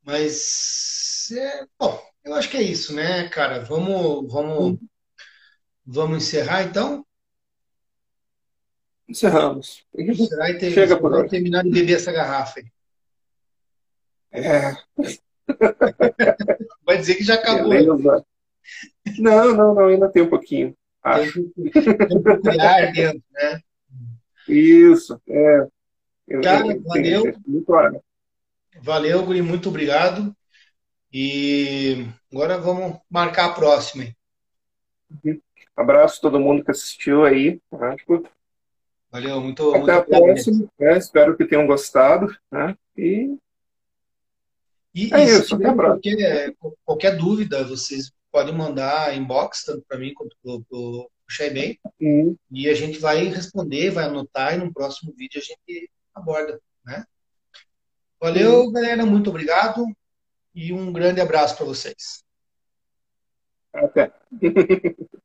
Speaker 1: Mas, é, bom, eu acho que é isso, né, cara? Vamos, vamos, vamos encerrar então?
Speaker 2: Encerramos.
Speaker 1: Encerrar e ter, Chega por hoje. terminar de beber essa garrafa aí.
Speaker 2: É.
Speaker 1: Vai dizer que já acabou. Beleza.
Speaker 2: Não, não, não, ainda tem um pouquinho.
Speaker 1: Acho. Tem um ar dentro, né?
Speaker 2: Isso, é.
Speaker 1: Cara, valeu. Muito ar. Valeu, Guri, muito obrigado. E agora vamos marcar a próxima.
Speaker 2: Uhum. Abraço a todo mundo que assistiu aí. Tá?
Speaker 1: Valeu, muito
Speaker 2: Até muito a próxima. Né? Espero que tenham gostado. Né? E,
Speaker 1: e, é e isso, tiver qualquer, qualquer dúvida, vocês podem mandar inbox, tanto para mim quanto para o Xaibem. Uhum. E a gente vai responder, vai anotar e no próximo vídeo a gente aborda. Né? Valeu, galera. Muito obrigado. E um grande abraço para vocês.
Speaker 2: Até.